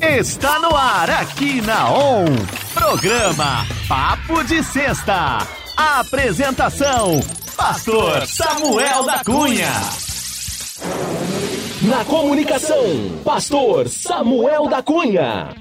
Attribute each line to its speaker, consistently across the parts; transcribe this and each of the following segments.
Speaker 1: Está no ar aqui na ON. Programa Papo de Sexta. Apresentação: Pastor Samuel da Cunha.
Speaker 2: Na comunicação, Pastor Samuel da Cunha.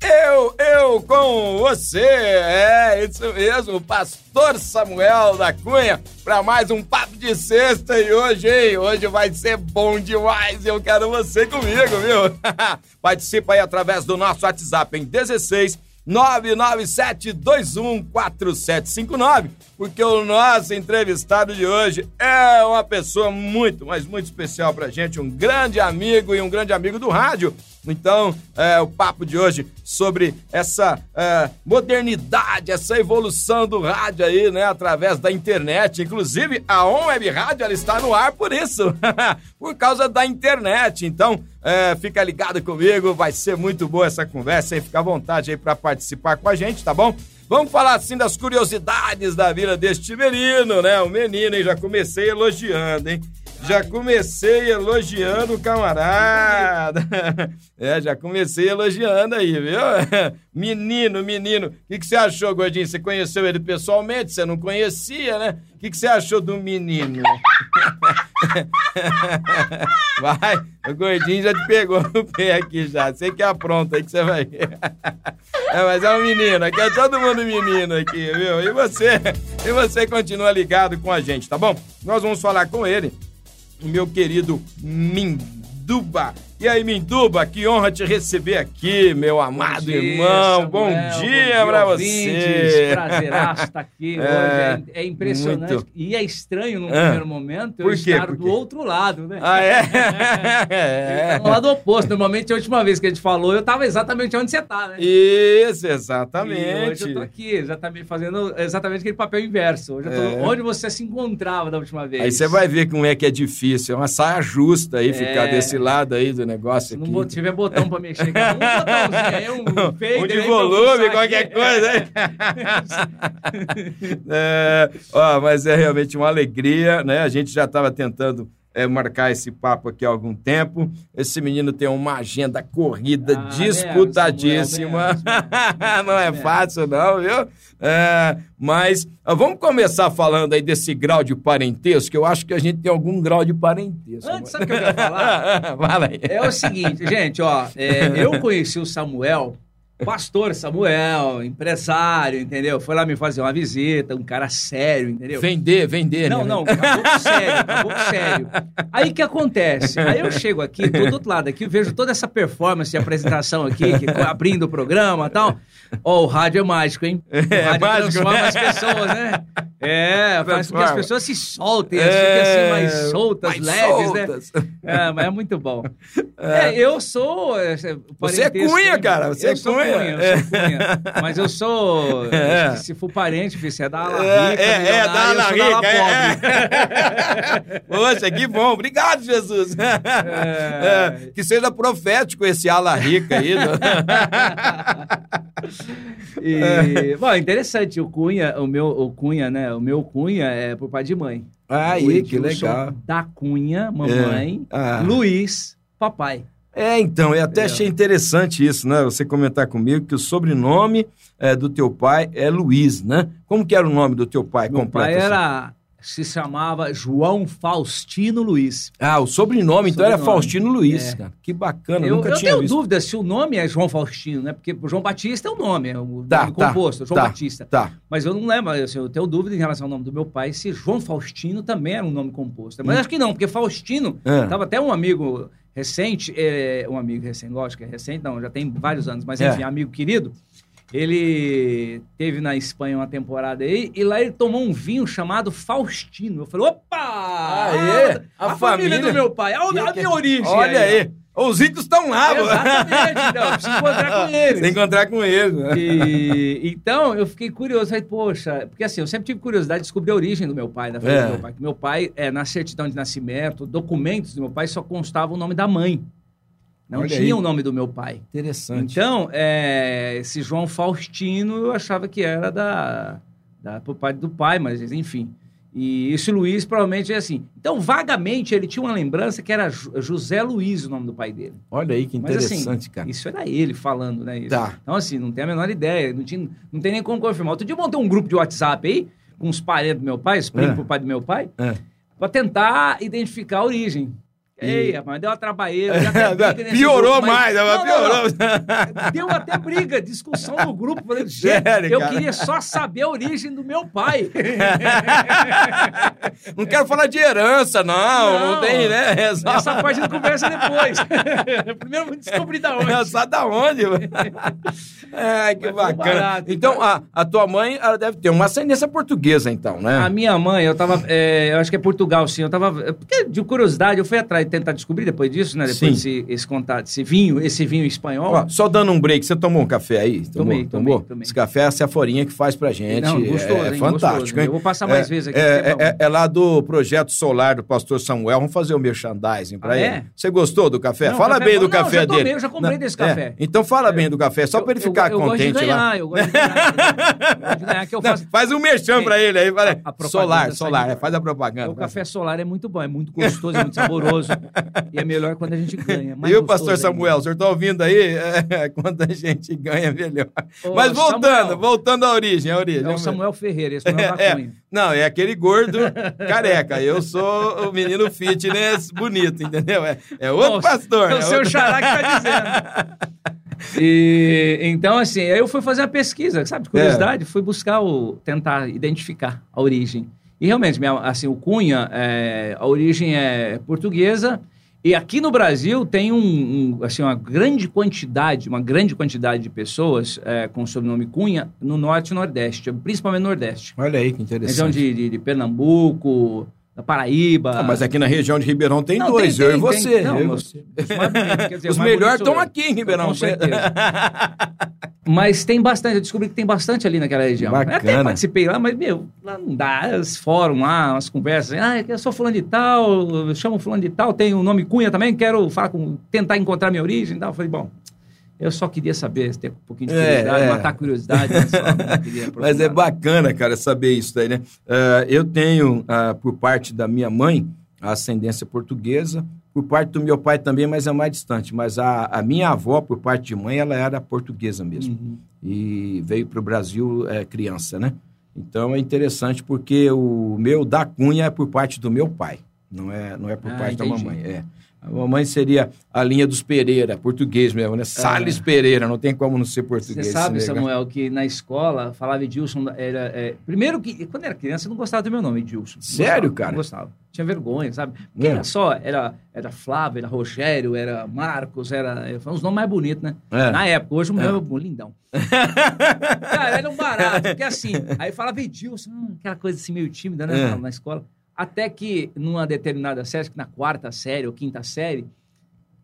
Speaker 3: Eu, eu com você, é isso mesmo, Pastor Samuel da Cunha, para mais um Papo de Sexta. E hoje, hein, hoje vai ser bom demais, eu quero você comigo, viu? Participa aí através do nosso WhatsApp em 16 997214759, porque o nosso entrevistado de hoje é uma pessoa muito, mas muito especial pra gente, um grande amigo e um grande amigo do rádio. Então, é, o papo de hoje sobre essa é, modernidade, essa evolução do rádio aí, né, através da internet. Inclusive, a On Web Rádio, ela está no ar por isso, por causa da internet. Então, é, fica ligado comigo, vai ser muito boa essa conversa e fica à vontade aí para participar com a gente, tá bom? Vamos falar assim das curiosidades da vida deste menino, né? O menino, hein? Já comecei elogiando, hein? Já comecei elogiando o camarada. É, já comecei elogiando aí, viu? Menino, menino. O que, que você achou, Gordinho? Você conheceu ele pessoalmente? Você não conhecia, né? O que, que você achou do menino? Vai, o Gordinho já te pegou no pé aqui já. Você que apronta aí que você vai ver. É, mas é um menino, aqui é todo mundo menino aqui, viu? E você? E você continua ligado com a gente, tá bom? Nós vamos falar com ele o meu querido Minduba. E aí, Minduba, que honra te receber aqui, meu amado
Speaker 4: dia,
Speaker 3: irmão.
Speaker 4: Samuel,
Speaker 3: bom
Speaker 4: bom
Speaker 3: dia
Speaker 4: dia, ouvintes.
Speaker 3: você.
Speaker 4: Prazeraço estar aqui
Speaker 3: É,
Speaker 4: hoje. É, é impressionante.
Speaker 3: muito.
Speaker 4: E é estranho, num
Speaker 3: Ah,
Speaker 4: primeiro momento, eu estar do outro lado, né?
Speaker 3: Ah, é?
Speaker 4: Tá no lado oposto. Normalmente, a última vez que a gente falou, eu estava exatamente onde você está, né?
Speaker 3: Isso,
Speaker 4: E
Speaker 3: exatamente.
Speaker 4: hoje eu tô aqui, exatamente fazendo exatamente aquele papel inverso. Hoje eu tô
Speaker 3: É.
Speaker 4: onde você se encontrava da última vez.
Speaker 3: Aí você vai ver como é que é difícil. É uma saia justa aí,
Speaker 4: É.
Speaker 3: ficar desse lado aí do negócio
Speaker 4: não
Speaker 3: aqui.
Speaker 4: bot- tiver botão pra mexer, aqui, um botãozinho aí, um fader
Speaker 3: um de volume, qualquer
Speaker 4: aqui.
Speaker 3: coisa. é, ó, mas é realmente uma alegria, né? A gente já estava tentando é, marcar esse papo aqui há algum tempo. Esse menino tem uma agenda corrida
Speaker 4: Ah,
Speaker 3: disputadíssima.
Speaker 4: mesmo, Samuel,
Speaker 3: não é fácil, não, viu? É, mas ó, vamos começar falando aí desse grau de parentesco, que eu acho que a gente tem algum grau de parentesco.
Speaker 4: Antes, sabe o que eu ia falar?
Speaker 3: Fala aí.
Speaker 4: É o seguinte, gente, ó, é, eu conheci o Samuel, pastor Samuel, empresário, entendeu? Foi lá me fazer uma visita, um cara sério, entendeu?
Speaker 3: Vender, vender,
Speaker 4: Não,
Speaker 3: né?
Speaker 4: não, acabou sério, acabou sério. Aí o que acontece? Aí eu chego aqui, tô do outro lado aqui, vejo toda essa performance de apresentação aqui, que, abrindo o programa e tal. Ó, o rádio é mágico, hein? O rádio
Speaker 3: É mágico,
Speaker 4: transforma
Speaker 3: né?
Speaker 4: as pessoas, né? É, faz com que as pessoas se soltem, elas fiquem assim mais soltas,
Speaker 3: mais
Speaker 4: leves, né?
Speaker 3: soltas.
Speaker 4: É, mas é muito bom. É, eu sou. é,
Speaker 3: Você é cunha,
Speaker 4: hein?
Speaker 3: cara, você é cunha.
Speaker 4: Cunha. eu sou cunha. Mas eu sou.
Speaker 3: É.
Speaker 4: Se for parente, você é da ala
Speaker 3: É,
Speaker 4: rica,
Speaker 3: é, é, da ala rica, é. Poxa, que bom. Obrigado, Jesus. É, que seja profético esse ala rica aí. né?
Speaker 4: E, bom, interessante, o Cunha, o meu o Cunha, né? O meu Cunha é por pai de mãe.
Speaker 3: Aí,
Speaker 4: O
Speaker 3: que
Speaker 4: Edilson
Speaker 3: legal.
Speaker 4: Da Cunha, mamãe,
Speaker 3: É. Ah.
Speaker 4: Luiz, papai.
Speaker 3: É, então, eu até
Speaker 4: É.
Speaker 3: achei interessante isso, né? Você comentar comigo que o sobrenome é, do teu pai é Luiz, né? Como que era o nome do teu pai
Speaker 4: Meu
Speaker 3: completo?
Speaker 4: pai
Speaker 3: assim?
Speaker 4: Era. Se chamava João Faustino Luiz.
Speaker 3: Ah, o sobrenome, então era
Speaker 4: Sobrenome.
Speaker 3: Faustino Luiz,
Speaker 4: É.
Speaker 3: cara. Que bacana,
Speaker 4: Eu,
Speaker 3: nunca
Speaker 4: eu
Speaker 3: tinha
Speaker 4: tenho
Speaker 3: visto.
Speaker 4: dúvida se o nome é João Faustino, né? Porque João Batista é o nome, é o
Speaker 3: Tá,
Speaker 4: nome
Speaker 3: tá,
Speaker 4: composto, João
Speaker 3: tá.
Speaker 4: Batista.
Speaker 3: Tá.
Speaker 4: Mas eu não lembro, assim, eu tenho dúvida em relação ao nome do meu pai, se João Faustino também era um nome composto. Mas acho que não, porque Faustino,
Speaker 3: É.
Speaker 4: tava até um amigo recente, é, um amigo recente, lógico que é recente, não, já tem vários anos, mas
Speaker 3: É.
Speaker 4: enfim, amigo querido, ele teve na Espanha uma temporada aí, e lá ele tomou um vinho chamado Faustino. Eu falei, opa!
Speaker 3: Aê,
Speaker 4: a,
Speaker 3: a
Speaker 4: família,
Speaker 3: família.
Speaker 4: do meu pai, a,
Speaker 3: Que
Speaker 4: a
Speaker 3: que-
Speaker 4: minha origem.
Speaker 3: Olha aí. Os ricos estão lá, pô.
Speaker 4: Exatamente, preciso encontrar com eles.
Speaker 3: Que encontrar com eles. né?
Speaker 4: E, então, eu fiquei curioso. Falei, poxa, porque assim, eu sempre tive curiosidade de descobrir a origem do meu pai, da família
Speaker 3: É.
Speaker 4: do meu pai. Meu pai, é, na certidão de nascimento, documentos do meu pai só constava o nome da mãe. Não
Speaker 3: Olha
Speaker 4: tinha
Speaker 3: aí.
Speaker 4: o nome do meu pai.
Speaker 3: Interessante.
Speaker 4: Então, é, esse João Faustino, eu achava que era da, da, pro pai do pai, mas enfim. E esse Luiz provavelmente é assim. Então, vagamente, ele tinha uma lembrança que era José Luiz, o nome do pai dele.
Speaker 3: Olha aí que
Speaker 4: Mas
Speaker 3: interessante,
Speaker 4: assim,
Speaker 3: cara.
Speaker 4: isso era ele falando, né? Isso.
Speaker 3: Tá.
Speaker 4: Então, assim, não tem a menor ideia, não, tinha, não tem nem como confirmar. Outro dia eu montei um grupo de WhatsApp aí, com os parentes do meu pai, os primos
Speaker 3: É.
Speaker 4: pro pai do meu pai,
Speaker 3: É.
Speaker 4: pra tentar identificar a origem. Ei, rapaz, deu uma trabalheira.
Speaker 3: Piorou
Speaker 4: mas-
Speaker 3: mais,
Speaker 4: não,
Speaker 3: piorou.
Speaker 4: Deu até briga, discussão no grupo. Falei, gente, eu
Speaker 3: cara?
Speaker 4: queria só saber a origem do meu pai.
Speaker 3: Não quero falar de herança, não. Não,
Speaker 4: Não.
Speaker 3: tem, né? É só...
Speaker 4: Essa parte a gente conversa depois. Primeiro vamos descobrir da onde.
Speaker 3: É só da onde? Ai, que
Speaker 4: Mas
Speaker 3: bacana.
Speaker 4: barato,
Speaker 3: então, a, a tua mãe, ela deve ter uma ascendência portuguesa, então, né?
Speaker 4: A minha mãe, eu tava. é, eu acho que é Portugal, sim. Eu tava. é, Porque, de curiosidade, eu fui atrás tentar descobrir depois disso, né? Depois desse esse contato, esse vinho, esse vinho espanhol.
Speaker 3: Ó, só dando um break, você tomou um café aí? Tomou,
Speaker 4: Tomei,
Speaker 3: tomou?
Speaker 4: tomei.
Speaker 3: Esse café é a Ceforinha que faz pra gente.
Speaker 4: Não, gostoso,
Speaker 3: é,
Speaker 4: hein,
Speaker 3: fantástico,
Speaker 4: gostoso.
Speaker 3: hein?
Speaker 4: Eu vou passar mais
Speaker 3: É,
Speaker 4: vezes aqui,
Speaker 3: É,
Speaker 4: porque é
Speaker 3: é- é lá do projeto solar do pastor Samuel. Vamos fazer o merchandising pra
Speaker 4: Ah,
Speaker 3: ele.
Speaker 4: é?
Speaker 3: Você gostou do café?
Speaker 4: Não,
Speaker 3: fala
Speaker 4: café
Speaker 3: bem
Speaker 4: é
Speaker 3: do.
Speaker 4: Não,
Speaker 3: café
Speaker 4: já tomei,
Speaker 3: dele.
Speaker 4: eu já comprei desse
Speaker 3: é,
Speaker 4: café.
Speaker 3: então fala bem do café, só pra ele ficar
Speaker 4: eu,
Speaker 3: contente
Speaker 4: eu gosto de
Speaker 3: lá.
Speaker 4: ganhar, Eu gosto de ganhar. Eu gosto de ganhar, que eu
Speaker 3: Não,
Speaker 4: faço.
Speaker 3: faz um merchan pra ele aí. Solar, solar. é, faz a propaganda.
Speaker 4: O café solar é muito bom, é muito gostoso, é muito saboroso. e é melhor quando a gente ganha. mais
Speaker 3: E o pastor
Speaker 4: ainda.
Speaker 3: Samuel, o senhor tá ouvindo aí? É, quando a gente ganha, melhor.
Speaker 4: Ô,
Speaker 3: Mas voltando,
Speaker 4: Samuel.
Speaker 3: voltando à origem, à origem.
Speaker 4: É o Samuel Ferreira, esse não é
Speaker 3: É, não, é aquele gordo careca. Eu sou o menino fitness bonito, entendeu? É, é outro
Speaker 4: Nossa,
Speaker 3: pastor.
Speaker 4: É o seu
Speaker 3: Outro-
Speaker 4: xará que tá dizendo. E, então, assim, aí eu fui fazer a pesquisa, sabe? De curiosidade, fui buscar o. tentar identificar a origem. E realmente, minha- assim, o Cunha, é, a origem é portuguesa. E aqui no Brasil tem um, um, assim, uma grande quantidade, uma grande quantidade de pessoas é, com o sobrenome Cunha no Norte e Nordeste, principalmente no Nordeste.
Speaker 3: Olha aí que
Speaker 4: Região
Speaker 3: interessante.
Speaker 4: de, de, de Pernambuco, da Paraíba.
Speaker 3: Ah, mas aqui na região de Ribeirão tem
Speaker 4: Não,
Speaker 3: dois,
Speaker 4: tem-
Speaker 3: eu
Speaker 4: tem-
Speaker 3: e você.
Speaker 4: tem. Não,
Speaker 3: eu
Speaker 4: mas-
Speaker 3: você.
Speaker 4: Os dizer,
Speaker 3: melhores estão aqui em Ribeirão
Speaker 4: Com certeza. Mas tem bastante, eu descobri que tem bastante ali naquela região. Eu até
Speaker 3: Bacana.
Speaker 4: participei lá, mas, meu, lá não dá. Os fóruns lá, umas conversas. Ah, eu sou fulano de tal, eu chamo fulano de tal, tem o nome Cunha também, quero falar com, tentar encontrar minha origem e tal. Eu falei, bom, eu só queria saber, ter um pouquinho de
Speaker 3: É,
Speaker 4: curiosidade,
Speaker 3: é.
Speaker 4: matar a curiosidade. mas só, não queria
Speaker 3: Mas é bacana, cara, saber isso daí, né? Ah, eu tenho, ah, por parte da minha mãe, a ascendência portuguesa, por parte do meu pai também, mas é mais distante. Mas a, a minha avó, por parte de mãe, ela era portuguesa mesmo.
Speaker 4: Uhum.
Speaker 3: E veio para o Brasil é, criança, né? Então é interessante porque o meu da Cunha é por parte do meu pai, não é, não é por
Speaker 4: Ah,
Speaker 3: parte
Speaker 4: entendi.
Speaker 3: da mamãe. É. A mamãe seria a linha dos Pereira, português mesmo, né? Salles Pereira, não tem como não ser português.
Speaker 4: É. Você sabe. Samuel, que na escola falava Edilson. Era, é, primeiro que, quando era criança, eu não gostava do meu nome, Edilson.
Speaker 3: Sério,
Speaker 4: gostava,
Speaker 3: cara?
Speaker 4: Não gostava. Tinha vergonha, sabe? Porque
Speaker 3: É.
Speaker 4: era só, era, era Flávio, era Rogério, era Marcos, era. Foi uns nomes mais bonitos, né?
Speaker 3: É.
Speaker 4: Na época, hoje o meu é um lindão. cara, era um barato, porque assim, aí falava Edilson, hum, aquela coisa assim meio tímida, né?
Speaker 3: É.
Speaker 4: Na escola. Até que, numa determinada série, na quarta série ou quinta série,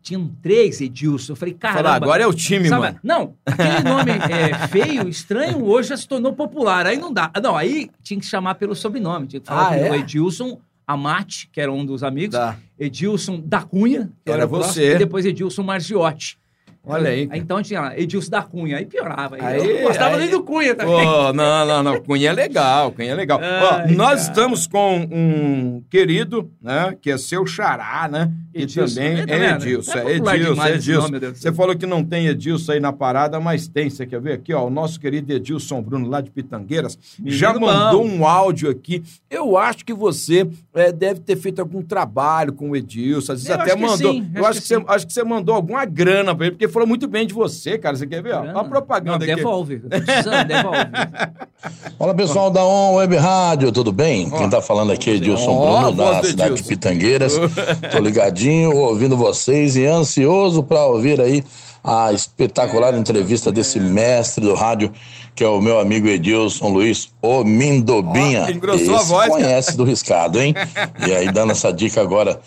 Speaker 4: tinham três Edilson. Eu falei, caramba.
Speaker 3: Fala, agora é o time,
Speaker 4: Sabe,
Speaker 3: mano.
Speaker 4: Não, aquele nome é, feio, estranho, hoje já se tornou popular. Aí não dá. Não, aí tinha que chamar pelo sobrenome. Tinha que falar
Speaker 3: Ah, é?
Speaker 4: o Edilson Amate, que era um dos amigos.
Speaker 3: Tá.
Speaker 4: Edilson da Cunha, que
Speaker 3: Era
Speaker 4: próximo,
Speaker 3: você.
Speaker 4: E depois Edilson Margiotti.
Speaker 3: Olha aí.
Speaker 4: Então tinha lá, Edilson da Cunha. Aí piorava. Aí,
Speaker 3: Aí-
Speaker 4: eu não gostava
Speaker 3: aí-
Speaker 4: nem do Cunha também.
Speaker 3: Pô, não, não, não. Cunha é legal, Cunha é legal.
Speaker 4: Ai,
Speaker 3: Ó, nós
Speaker 4: cara.
Speaker 3: estamos com um querido, né? Que é seu xará, né? Que
Speaker 4: Edilson.
Speaker 3: também
Speaker 4: É, tá
Speaker 3: é? Edilson.
Speaker 4: É
Speaker 3: É Edilson, é Edilson.
Speaker 4: nome, Deus do
Speaker 3: Você falou que não tem Edilson aí na parada, mas tem. Você quer ver aqui, ó? O nosso querido Edilson Bruno, lá de Pitangueiras,
Speaker 4: Menino
Speaker 3: já mandou
Speaker 4: bom.
Speaker 3: um áudio aqui. Eu acho que você é, deve ter feito algum trabalho com o Edilson. Às vezes
Speaker 4: Eu
Speaker 3: até
Speaker 4: que
Speaker 3: mandou. eu acho que, você,
Speaker 4: sim.
Speaker 3: acho que você mandou alguma grana pra ele, porque falou muito bem de você, cara. Você quer ver? Ó, Olha a propaganda
Speaker 4: não,
Speaker 3: aqui.
Speaker 4: devolve. Tô precisando, devolve.
Speaker 5: Fala pessoal da On Web Rádio, tudo bem? Quem tá falando aqui é Edilson
Speaker 3: Ó,
Speaker 5: Bruno, da cidade de. Pitangueiras. Tô ligadinho, ouvindo vocês e ansioso para ouvir aí a espetacular entrevista desse mestre do rádio, que é o meu amigo Edilson Luiz, o Mindobinha.
Speaker 3: Ó, engrossou a
Speaker 5: Esse
Speaker 3: voz, cara.
Speaker 5: conhece do riscado, hein? E aí, dando essa dica agora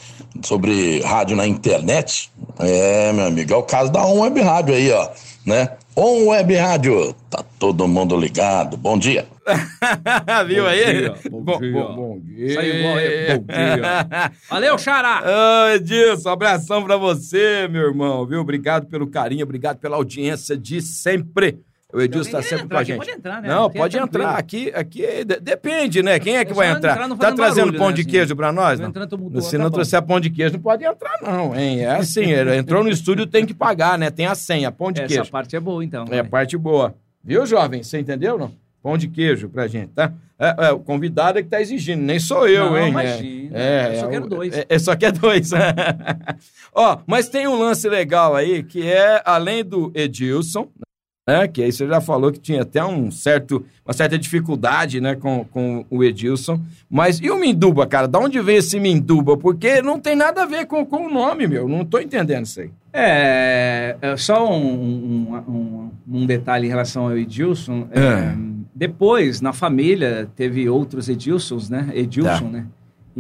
Speaker 5: sobre rádio na internet, é, meu amigo, é o caso da On Web Rádio aí, ó, né? On Web Rádio, tá todo mundo ligado. Bom dia.
Speaker 3: Viu
Speaker 4: Bom
Speaker 3: aí?
Speaker 4: dia, bom dia.
Speaker 3: bom, bom dia.
Speaker 4: Saiu igual aí, bom dia. Valeu, Xará!
Speaker 3: Ô, Edilson, abração pra você, meu irmão, viu? Obrigado pelo carinho, obrigado pela audiência de sempre. O Edilson está sempre
Speaker 4: entrar
Speaker 3: com a gente.
Speaker 4: pode entrar, né?
Speaker 3: Não,
Speaker 4: é
Speaker 3: pode
Speaker 4: tranquilo.
Speaker 3: entrar. Aqui, aqui de- depende, né? Quem é que
Speaker 4: É
Speaker 3: vai entrar?
Speaker 4: entrar, não
Speaker 3: tá trazendo
Speaker 4: barulho,
Speaker 3: pão
Speaker 4: né,
Speaker 3: de
Speaker 4: assim.
Speaker 3: queijo pra nós?
Speaker 4: Não
Speaker 3: Não?
Speaker 4: tumultuando,
Speaker 3: Se
Speaker 4: tá
Speaker 3: não
Speaker 4: bom.
Speaker 3: trouxer pão de queijo, não pode entrar, não, hein? É assim, ele entrou no estúdio, tem que pagar, né? Tem a senha, pão de
Speaker 4: Essa
Speaker 3: queijo.
Speaker 4: parte é boa, então.
Speaker 3: É,
Speaker 4: vai.
Speaker 3: parte boa. Viu, jovem? Você entendeu, não? Pão de queijo pra gente, tá? É, é, o convidado é que tá exigindo, nem sou eu,
Speaker 4: Não,
Speaker 3: hein?
Speaker 4: imagina.
Speaker 3: É,
Speaker 4: Eu só
Speaker 3: é,
Speaker 4: quero dois.
Speaker 3: É, é, só quer dois. Ó, mas tem um lance legal aí, que é, além do Edilson, né? Que aí você já falou que tinha até um certo, uma certa dificuldade, né, com, com o Edilson. Mas e o Minduba, cara? Da onde vem esse Minduba? Porque não tem nada a ver com, com o nome, meu. Não tô entendendo isso aí.
Speaker 4: É, é só um, um, um- um detalhe em relação ao Edilson. É,
Speaker 3: É.
Speaker 4: Depois, na família, teve outros Edilsons, né? Edilson,
Speaker 3: Tá.
Speaker 4: né?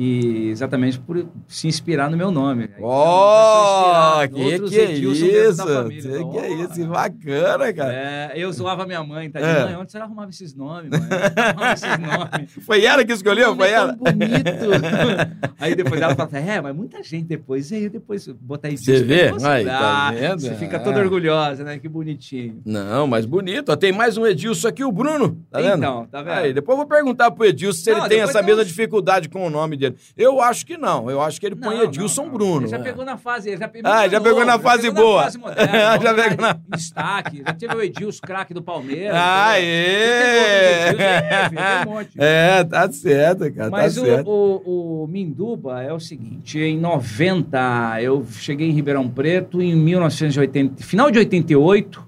Speaker 4: E exatamente por se inspirar no meu nome.
Speaker 3: Ó,
Speaker 4: então,
Speaker 3: que
Speaker 4: outros
Speaker 3: que é isso?
Speaker 4: família.
Speaker 3: Que que é isso? Bacana, cara.
Speaker 4: É, eu zoava minha mãe, tá?
Speaker 3: É.
Speaker 4: Mãe, onde você arrumava esses nomes, mãe? Arrumava esses nomes?
Speaker 3: Foi ela que escolheu? Foi
Speaker 4: é
Speaker 3: ela?
Speaker 4: bonito. aí depois ela fala, é, mas muita gente depois. E aí depois botar isso.
Speaker 3: Você vê? Aí, tá vendo?
Speaker 4: Você fica
Speaker 3: É.
Speaker 4: toda orgulhosa, né? Que bonitinho.
Speaker 3: Não, mas bonito. Ó, Tem mais um Edilson aqui, o Bruno. Tá vendo?
Speaker 4: Então, tá vendo?
Speaker 3: Aí, depois eu vou perguntar pro Edilson se
Speaker 4: Não,
Speaker 3: ele tem essa
Speaker 4: tem
Speaker 3: mesma
Speaker 4: uns-
Speaker 3: dificuldade com o nome dele. Eu acho que não. Eu acho que ele põe
Speaker 4: Não,
Speaker 3: Edilson
Speaker 4: não, não.
Speaker 3: Bruno.
Speaker 4: Ele já
Speaker 3: É.
Speaker 4: pegou na fase. Ele já pe-
Speaker 3: Ah, já pegou na fase
Speaker 4: pegou
Speaker 3: boa.
Speaker 4: Na fase moderna,
Speaker 3: Já pegou na-
Speaker 4: de Destaque. Já teve o Edilson, craque do Palmeiras. Edilson, um monte.
Speaker 3: É, tá certo, cara.
Speaker 4: Mas
Speaker 3: tá
Speaker 4: o,
Speaker 3: certo.
Speaker 4: o, o Minduba é o seguinte, em 90, eu cheguei em Ribeirão Preto, em 1980, final de 88,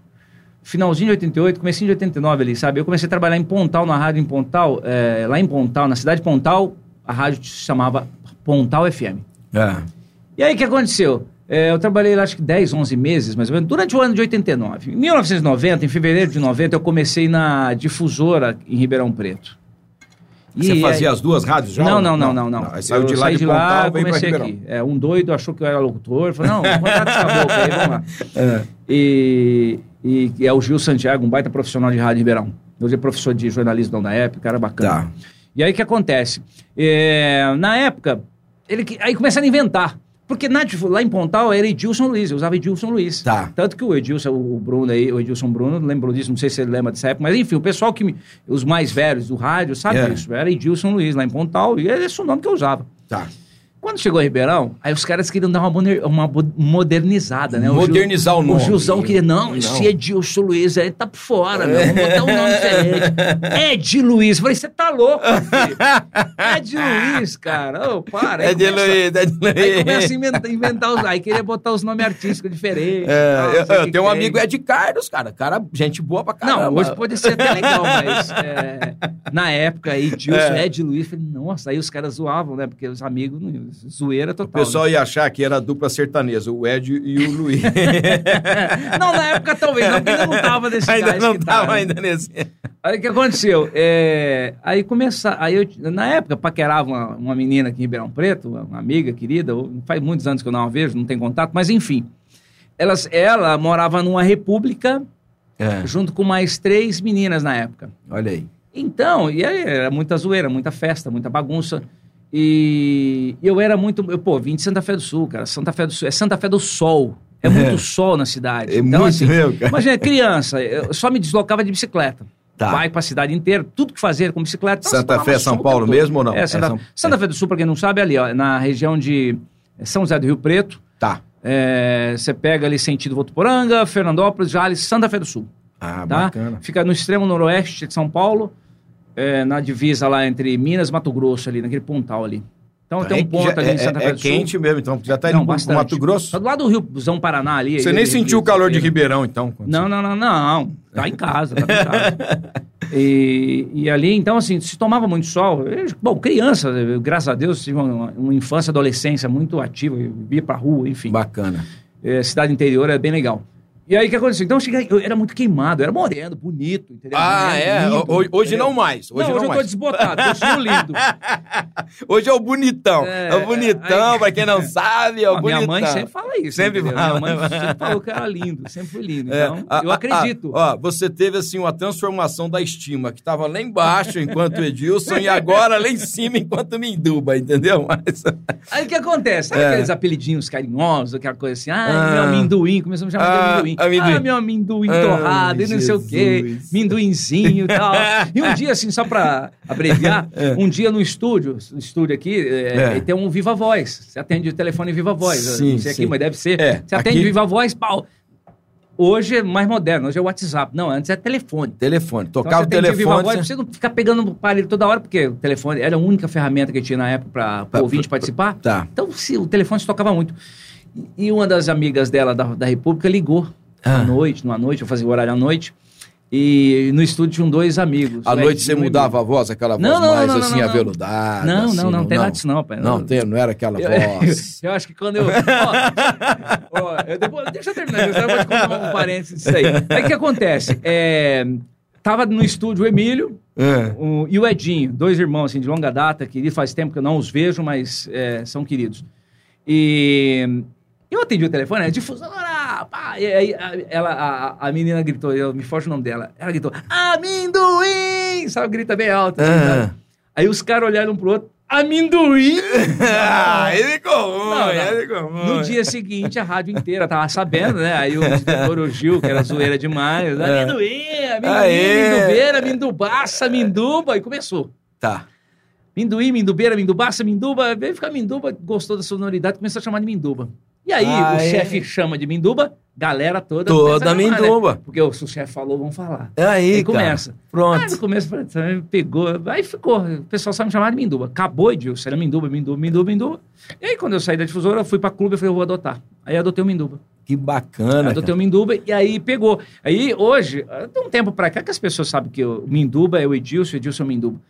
Speaker 4: finalzinho de 88, comecinho de 89 ali, sabe? Eu comecei a trabalhar em Pontal, na rádio em Pontal, é, lá em Pontal, na cidade de Pontal, a rádio se chamava Pontal FM.
Speaker 3: É.
Speaker 4: E aí, o que aconteceu? É, eu trabalhei lá, acho que 10, 11 meses, mais ou menos, durante o ano de 89. Em 1990, em fevereiro de 90, eu comecei na difusora em Ribeirão Preto.
Speaker 3: Você
Speaker 4: E
Speaker 3: fazia
Speaker 4: aí-
Speaker 3: as duas rádios já?
Speaker 4: não,
Speaker 3: ou
Speaker 4: não, não, não, não.
Speaker 3: Aí saiu
Speaker 4: eu
Speaker 3: de lá
Speaker 4: saí
Speaker 3: de,
Speaker 4: de lá, comecei aqui. É, um doido achou que eu era locutor, falou, não, contrata essa boca aí, vamos lá.
Speaker 3: É.
Speaker 4: E, e, e é o Gil Santiago, um baita profissional de rádio em Ribeirão. Hoje é professor de jornalismo da época, cara bacana.
Speaker 3: Tá.
Speaker 4: E aí o que acontece? É, na época, ele, aí começaram a inventar. Porque na, lá em Pontal era Edilson Luiz, eu usava Edilson Luiz.
Speaker 3: Tá.
Speaker 4: Tanto que o Edilson, o Bruno aí, o Edilson Bruno, lembrou disso, não sei se ele lembra dessa época, mas enfim, o pessoal que, me- os mais velhos do rádio, sabe
Speaker 3: É.
Speaker 4: disso. Era Edilson Luiz lá em Pontal, e esse o nome que eu usava.
Speaker 3: Tá.
Speaker 4: Quando chegou a Ribeirão, aí os caras queriam dar uma, moder- uma modernizada, né? O
Speaker 3: Modernizar o nome.
Speaker 4: O Gilzão queria, não,
Speaker 3: Não.
Speaker 4: esse Edilson Luiz aí tá por fora, meu. Vamos botar um nome diferente. Ed Luiz. Eu falei, você tá louco, filho? Ed Luiz, cara. Ô, para.
Speaker 3: É de
Speaker 4: começa-
Speaker 3: Luiz, é de Luiz.
Speaker 4: Aí começa a inventar, inventar os. Aí queria botar os nomes artísticos diferentes.
Speaker 3: É,
Speaker 4: tal,
Speaker 3: eu,
Speaker 4: não
Speaker 3: eu tenho um amigo. Ed Carlos, cara. Cara, gente boa pra caramba.
Speaker 4: Não, hoje pode ser até legal, mas é, na época aí, Edilson,
Speaker 3: É.
Speaker 4: Ed Luiz, falei, nossa, aí os caras zoavam, né? Porque os amigos, zoeira
Speaker 3: O
Speaker 4: total.
Speaker 3: pessoal ia achar que era a dupla sertaneja, o Ed e o Luiz.
Speaker 4: né? Não, na época talvez, não, porque ainda não tava nesse
Speaker 3: ainda não tava
Speaker 4: tá, né?
Speaker 3: ainda nesse.
Speaker 4: Aí o que aconteceu? É, aí começar, aí eu, na época, paquerava uma, uma menina aqui em Ribeirão Preto, uma amiga querida, faz muitos anos que eu não a vejo, não tem contato, mas enfim. Elas, ela morava numa república
Speaker 3: É,
Speaker 4: junto com mais três meninas na época.
Speaker 3: olha aí.
Speaker 4: Então, e aí era muita zoeira, muita festa, muita bagunça. E eu era muito. Eu, pô, vim de Santa Fé do Sul, cara. Santa Fé do Sul. É Santa Fé do Sol. É muito sol na cidade.
Speaker 3: É
Speaker 4: então,
Speaker 3: muito
Speaker 4: assim,
Speaker 3: mesmo, cara.
Speaker 4: imagina, criança, eu só me deslocava de bicicleta.
Speaker 3: Tá.
Speaker 4: Vai pra cidade inteira, tudo que fazer com bicicleta. Então,
Speaker 3: Santa Fé, São Paulo
Speaker 4: todo.
Speaker 3: mesmo ou não?
Speaker 4: É, Santa,
Speaker 3: É São-
Speaker 4: Santa Fé do Sul, pra quem não sabe, é ali, ó, na região de São José do Rio Preto.
Speaker 3: Tá.
Speaker 4: É, você pega ali sentido Votuporanga, Fernandópolis, Jales, Santa Fé do Sul
Speaker 3: Ah,
Speaker 4: tá?
Speaker 3: bacana.
Speaker 4: Fica no extremo noroeste de São Paulo, é, na divisa lá entre Minas e Mato Grosso, ali, naquele pontal ali. Então tem um ponto
Speaker 3: já-
Speaker 4: ali
Speaker 3: é,
Speaker 4: em Santa
Speaker 3: é,
Speaker 4: Fé
Speaker 3: é
Speaker 4: do Sul.
Speaker 3: quente mesmo, então já tá indo
Speaker 4: Não, bastante.
Speaker 3: Mato Grosso.
Speaker 4: Tá do lado do Riozão Paraná ali.
Speaker 3: Você nem sentiu o calor de. Ribeirão, então?
Speaker 4: Não, não, não, não. Tá em casa, tá em casa. E, e ali, então, assim, se tomava muito sol. Eu, bom, criança, eu, graças a Deus, tive uma, uma infância, adolescência muito ativa. Eu ia pra rua, enfim.
Speaker 3: Bacana.
Speaker 4: É, cidade interior é bem legal. E aí, o que aconteceu? Então, eu cheguei, eu era muito queimado, eu era moreno, bonito, entendeu?
Speaker 3: Ah,
Speaker 4: Moreno,
Speaker 3: é?
Speaker 4: lindo,
Speaker 3: Ho- Hoje
Speaker 4: entendeu?
Speaker 3: não mais. Hoje
Speaker 4: não,
Speaker 3: não,
Speaker 4: hoje eu tô
Speaker 3: mais.
Speaker 4: desbotado, continuo lindo.
Speaker 3: Hoje é o bonitão. É,
Speaker 4: É,
Speaker 3: o bonitão,
Speaker 4: aí-
Speaker 3: pra quem não sabe, é o
Speaker 4: a
Speaker 3: bonitão.
Speaker 4: minha mãe sempre fala isso.
Speaker 3: Sempre
Speaker 4: entendeu?
Speaker 3: fala.
Speaker 4: Minha mãe sempre falou que era lindo, sempre foi lindo.
Speaker 3: É,
Speaker 4: Então,
Speaker 3: a-
Speaker 4: eu
Speaker 3: a-
Speaker 4: acredito.
Speaker 3: a- ó, você teve assim uma transformação da estima, que estava lá embaixo enquanto Edilson e agora lá em cima enquanto Minduba, entendeu? Mas,
Speaker 4: Aí o que acontece? Sabe
Speaker 3: É.
Speaker 4: aqueles apelidinhos carinhosos, aquela coisa assim? Ah,
Speaker 3: Ah.
Speaker 4: meu amendoim, começamos a chamar
Speaker 3: Ah,
Speaker 4: de amendoim.
Speaker 3: amendoim.
Speaker 4: Ah, meu amendoim
Speaker 3: Ai,
Speaker 4: torrado e não sei o quê, minduinzinho e tal. E um dia, assim, só pra abreviar, um dia no estúdio, no estúdio aqui, é,
Speaker 3: É.
Speaker 4: tem um Viva Voz. Você atende o telefone Viva Voz.
Speaker 3: Sim,
Speaker 4: não sei
Speaker 3: sim.
Speaker 4: aqui, mas deve ser.
Speaker 3: É,
Speaker 4: Você atende
Speaker 3: aqui-
Speaker 4: Viva Voz, pau. Hoje é mais moderno, hoje é WhatsApp. Não, antes é telefone.
Speaker 3: telefone,
Speaker 4: Então,
Speaker 3: tocava o
Speaker 4: você atendia Viva
Speaker 3: telefone.
Speaker 4: Voz, pra você não ficar pegando o aparelho toda hora, porque o telefone era a única ferramenta que tinha na época para
Speaker 3: Pra-
Speaker 4: o ouvinte
Speaker 3: pra-
Speaker 4: participar.
Speaker 3: Tá.
Speaker 4: Então, se, o telefone se tocava muito. E- E uma das amigas dela da, da República ligou
Speaker 3: Ah.
Speaker 4: à noite, numa noite, eu fazia o horário à noite, e no estúdio tinham dois amigos.
Speaker 3: À noite você mudava a voz, aquela voz
Speaker 4: Não, não,
Speaker 3: mais
Speaker 4: não, não,
Speaker 3: assim,
Speaker 4: não, não.
Speaker 3: aveludada.
Speaker 4: Não,
Speaker 3: assim,
Speaker 4: não, não, tem nada disso não, pai.
Speaker 3: Não, tem, não era aquela
Speaker 4: eu,
Speaker 3: voz.
Speaker 4: eu acho que quando eu. Ó, ó, eu depois- deixa eu terminar, eu vou te contar um parênteses disso aí. Aí o que acontece? É, tava no estúdio o Emílio
Speaker 3: É.
Speaker 4: o- e o Edinho, dois irmãos assim, de longa data, que faz tempo que eu não os vejo, mas é, são queridos. E eu atendi o telefone, é difusora, pá, e aí a, ela, a, a menina gritou, eu me foge o nome dela, ela gritou, amendoim, sabe, grita bem alto. assim,
Speaker 3: Ah.
Speaker 4: Aí os caras olharam um pro outro, amendoim?
Speaker 3: ah, ele ficou ruim,
Speaker 4: Não, não.
Speaker 3: ele ficou ruim.
Speaker 4: No dia seguinte, a rádio inteira tava sabendo, né? Aí o diretor, o Gil, que era zoeira demais, amendoim, amendoim,
Speaker 3: Aê.
Speaker 4: mindubeira, mindubaça, minduba, e começou.
Speaker 3: Tá.
Speaker 4: Minduí, mindubeira, mindubaça, minduba, veio ficar minduba, gostou da sonoridade, começou a chamar de minduba. E aí,
Speaker 3: Ah,
Speaker 4: o
Speaker 3: é?
Speaker 4: chefe chama de minduba, galera toda.
Speaker 3: Toda
Speaker 4: né?
Speaker 3: minduba.
Speaker 4: Porque o, se o chefe falou, vamos falar.
Speaker 3: É aí,
Speaker 4: Aí
Speaker 3: cara.
Speaker 4: começa.
Speaker 3: Pronto.
Speaker 4: Aí no começo também pegou, aí ficou. O pessoal só me chamava de Minduba. Acabou, Edilson, era Minduba, Minduba, Minduba, Minduba. E aí quando eu saí da difusora, eu fui pra clube, eu falei, eu vou adotar. Aí eu adotei o Minduba.
Speaker 3: Que bacana,
Speaker 4: adotei
Speaker 3: cara.
Speaker 4: o Minduba e aí pegou. Aí hoje, tem um tempo pra cá que as pessoas sabem que o Minduba é o Edilson, o Edilson é o Minduba.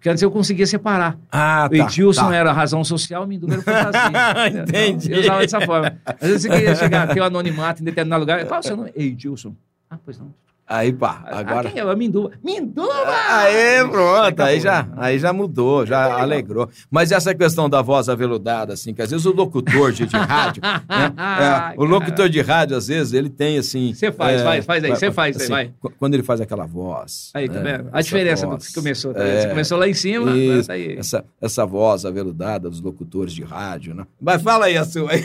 Speaker 4: Porque antes eu conseguia separar.
Speaker 3: Ah,
Speaker 4: O
Speaker 3: tá.
Speaker 4: Edilson
Speaker 3: tá.
Speaker 4: era a razão social, o Minduba era fantasia.
Speaker 3: Entendi.
Speaker 4: Então, eu usava dessa forma. Às vezes você queria chegar, ter um anonimato em determinado lugar. Qual é o seu nome? Edilson. Ah, pois não.
Speaker 3: Aí, pá,
Speaker 4: Ah,
Speaker 3: agora...
Speaker 4: quem é? É Minduba. Minduba!
Speaker 3: Aê, pronto,
Speaker 4: Acabou.
Speaker 3: aí já, aí já mudou, já alegrou. Mas essa questão da voz aveludada, assim, que às vezes o locutor de, de rádio, né, é, o locutor de rádio, às vezes, ele tem, assim...
Speaker 4: Você faz,
Speaker 3: é,
Speaker 4: faz, faz aí, você faz aí,
Speaker 3: assim,
Speaker 4: vai.
Speaker 3: qu- Quando ele faz aquela voz...
Speaker 4: Aí, tá
Speaker 3: né,
Speaker 4: vendo? A diferença do
Speaker 3: voz,
Speaker 4: que começou. tá
Speaker 3: é?
Speaker 4: Você começou lá em cima,
Speaker 3: isso,
Speaker 4: tá aí.
Speaker 3: essa, essa voz aveludada dos locutores de rádio, né? Mas fala aí a sua aí.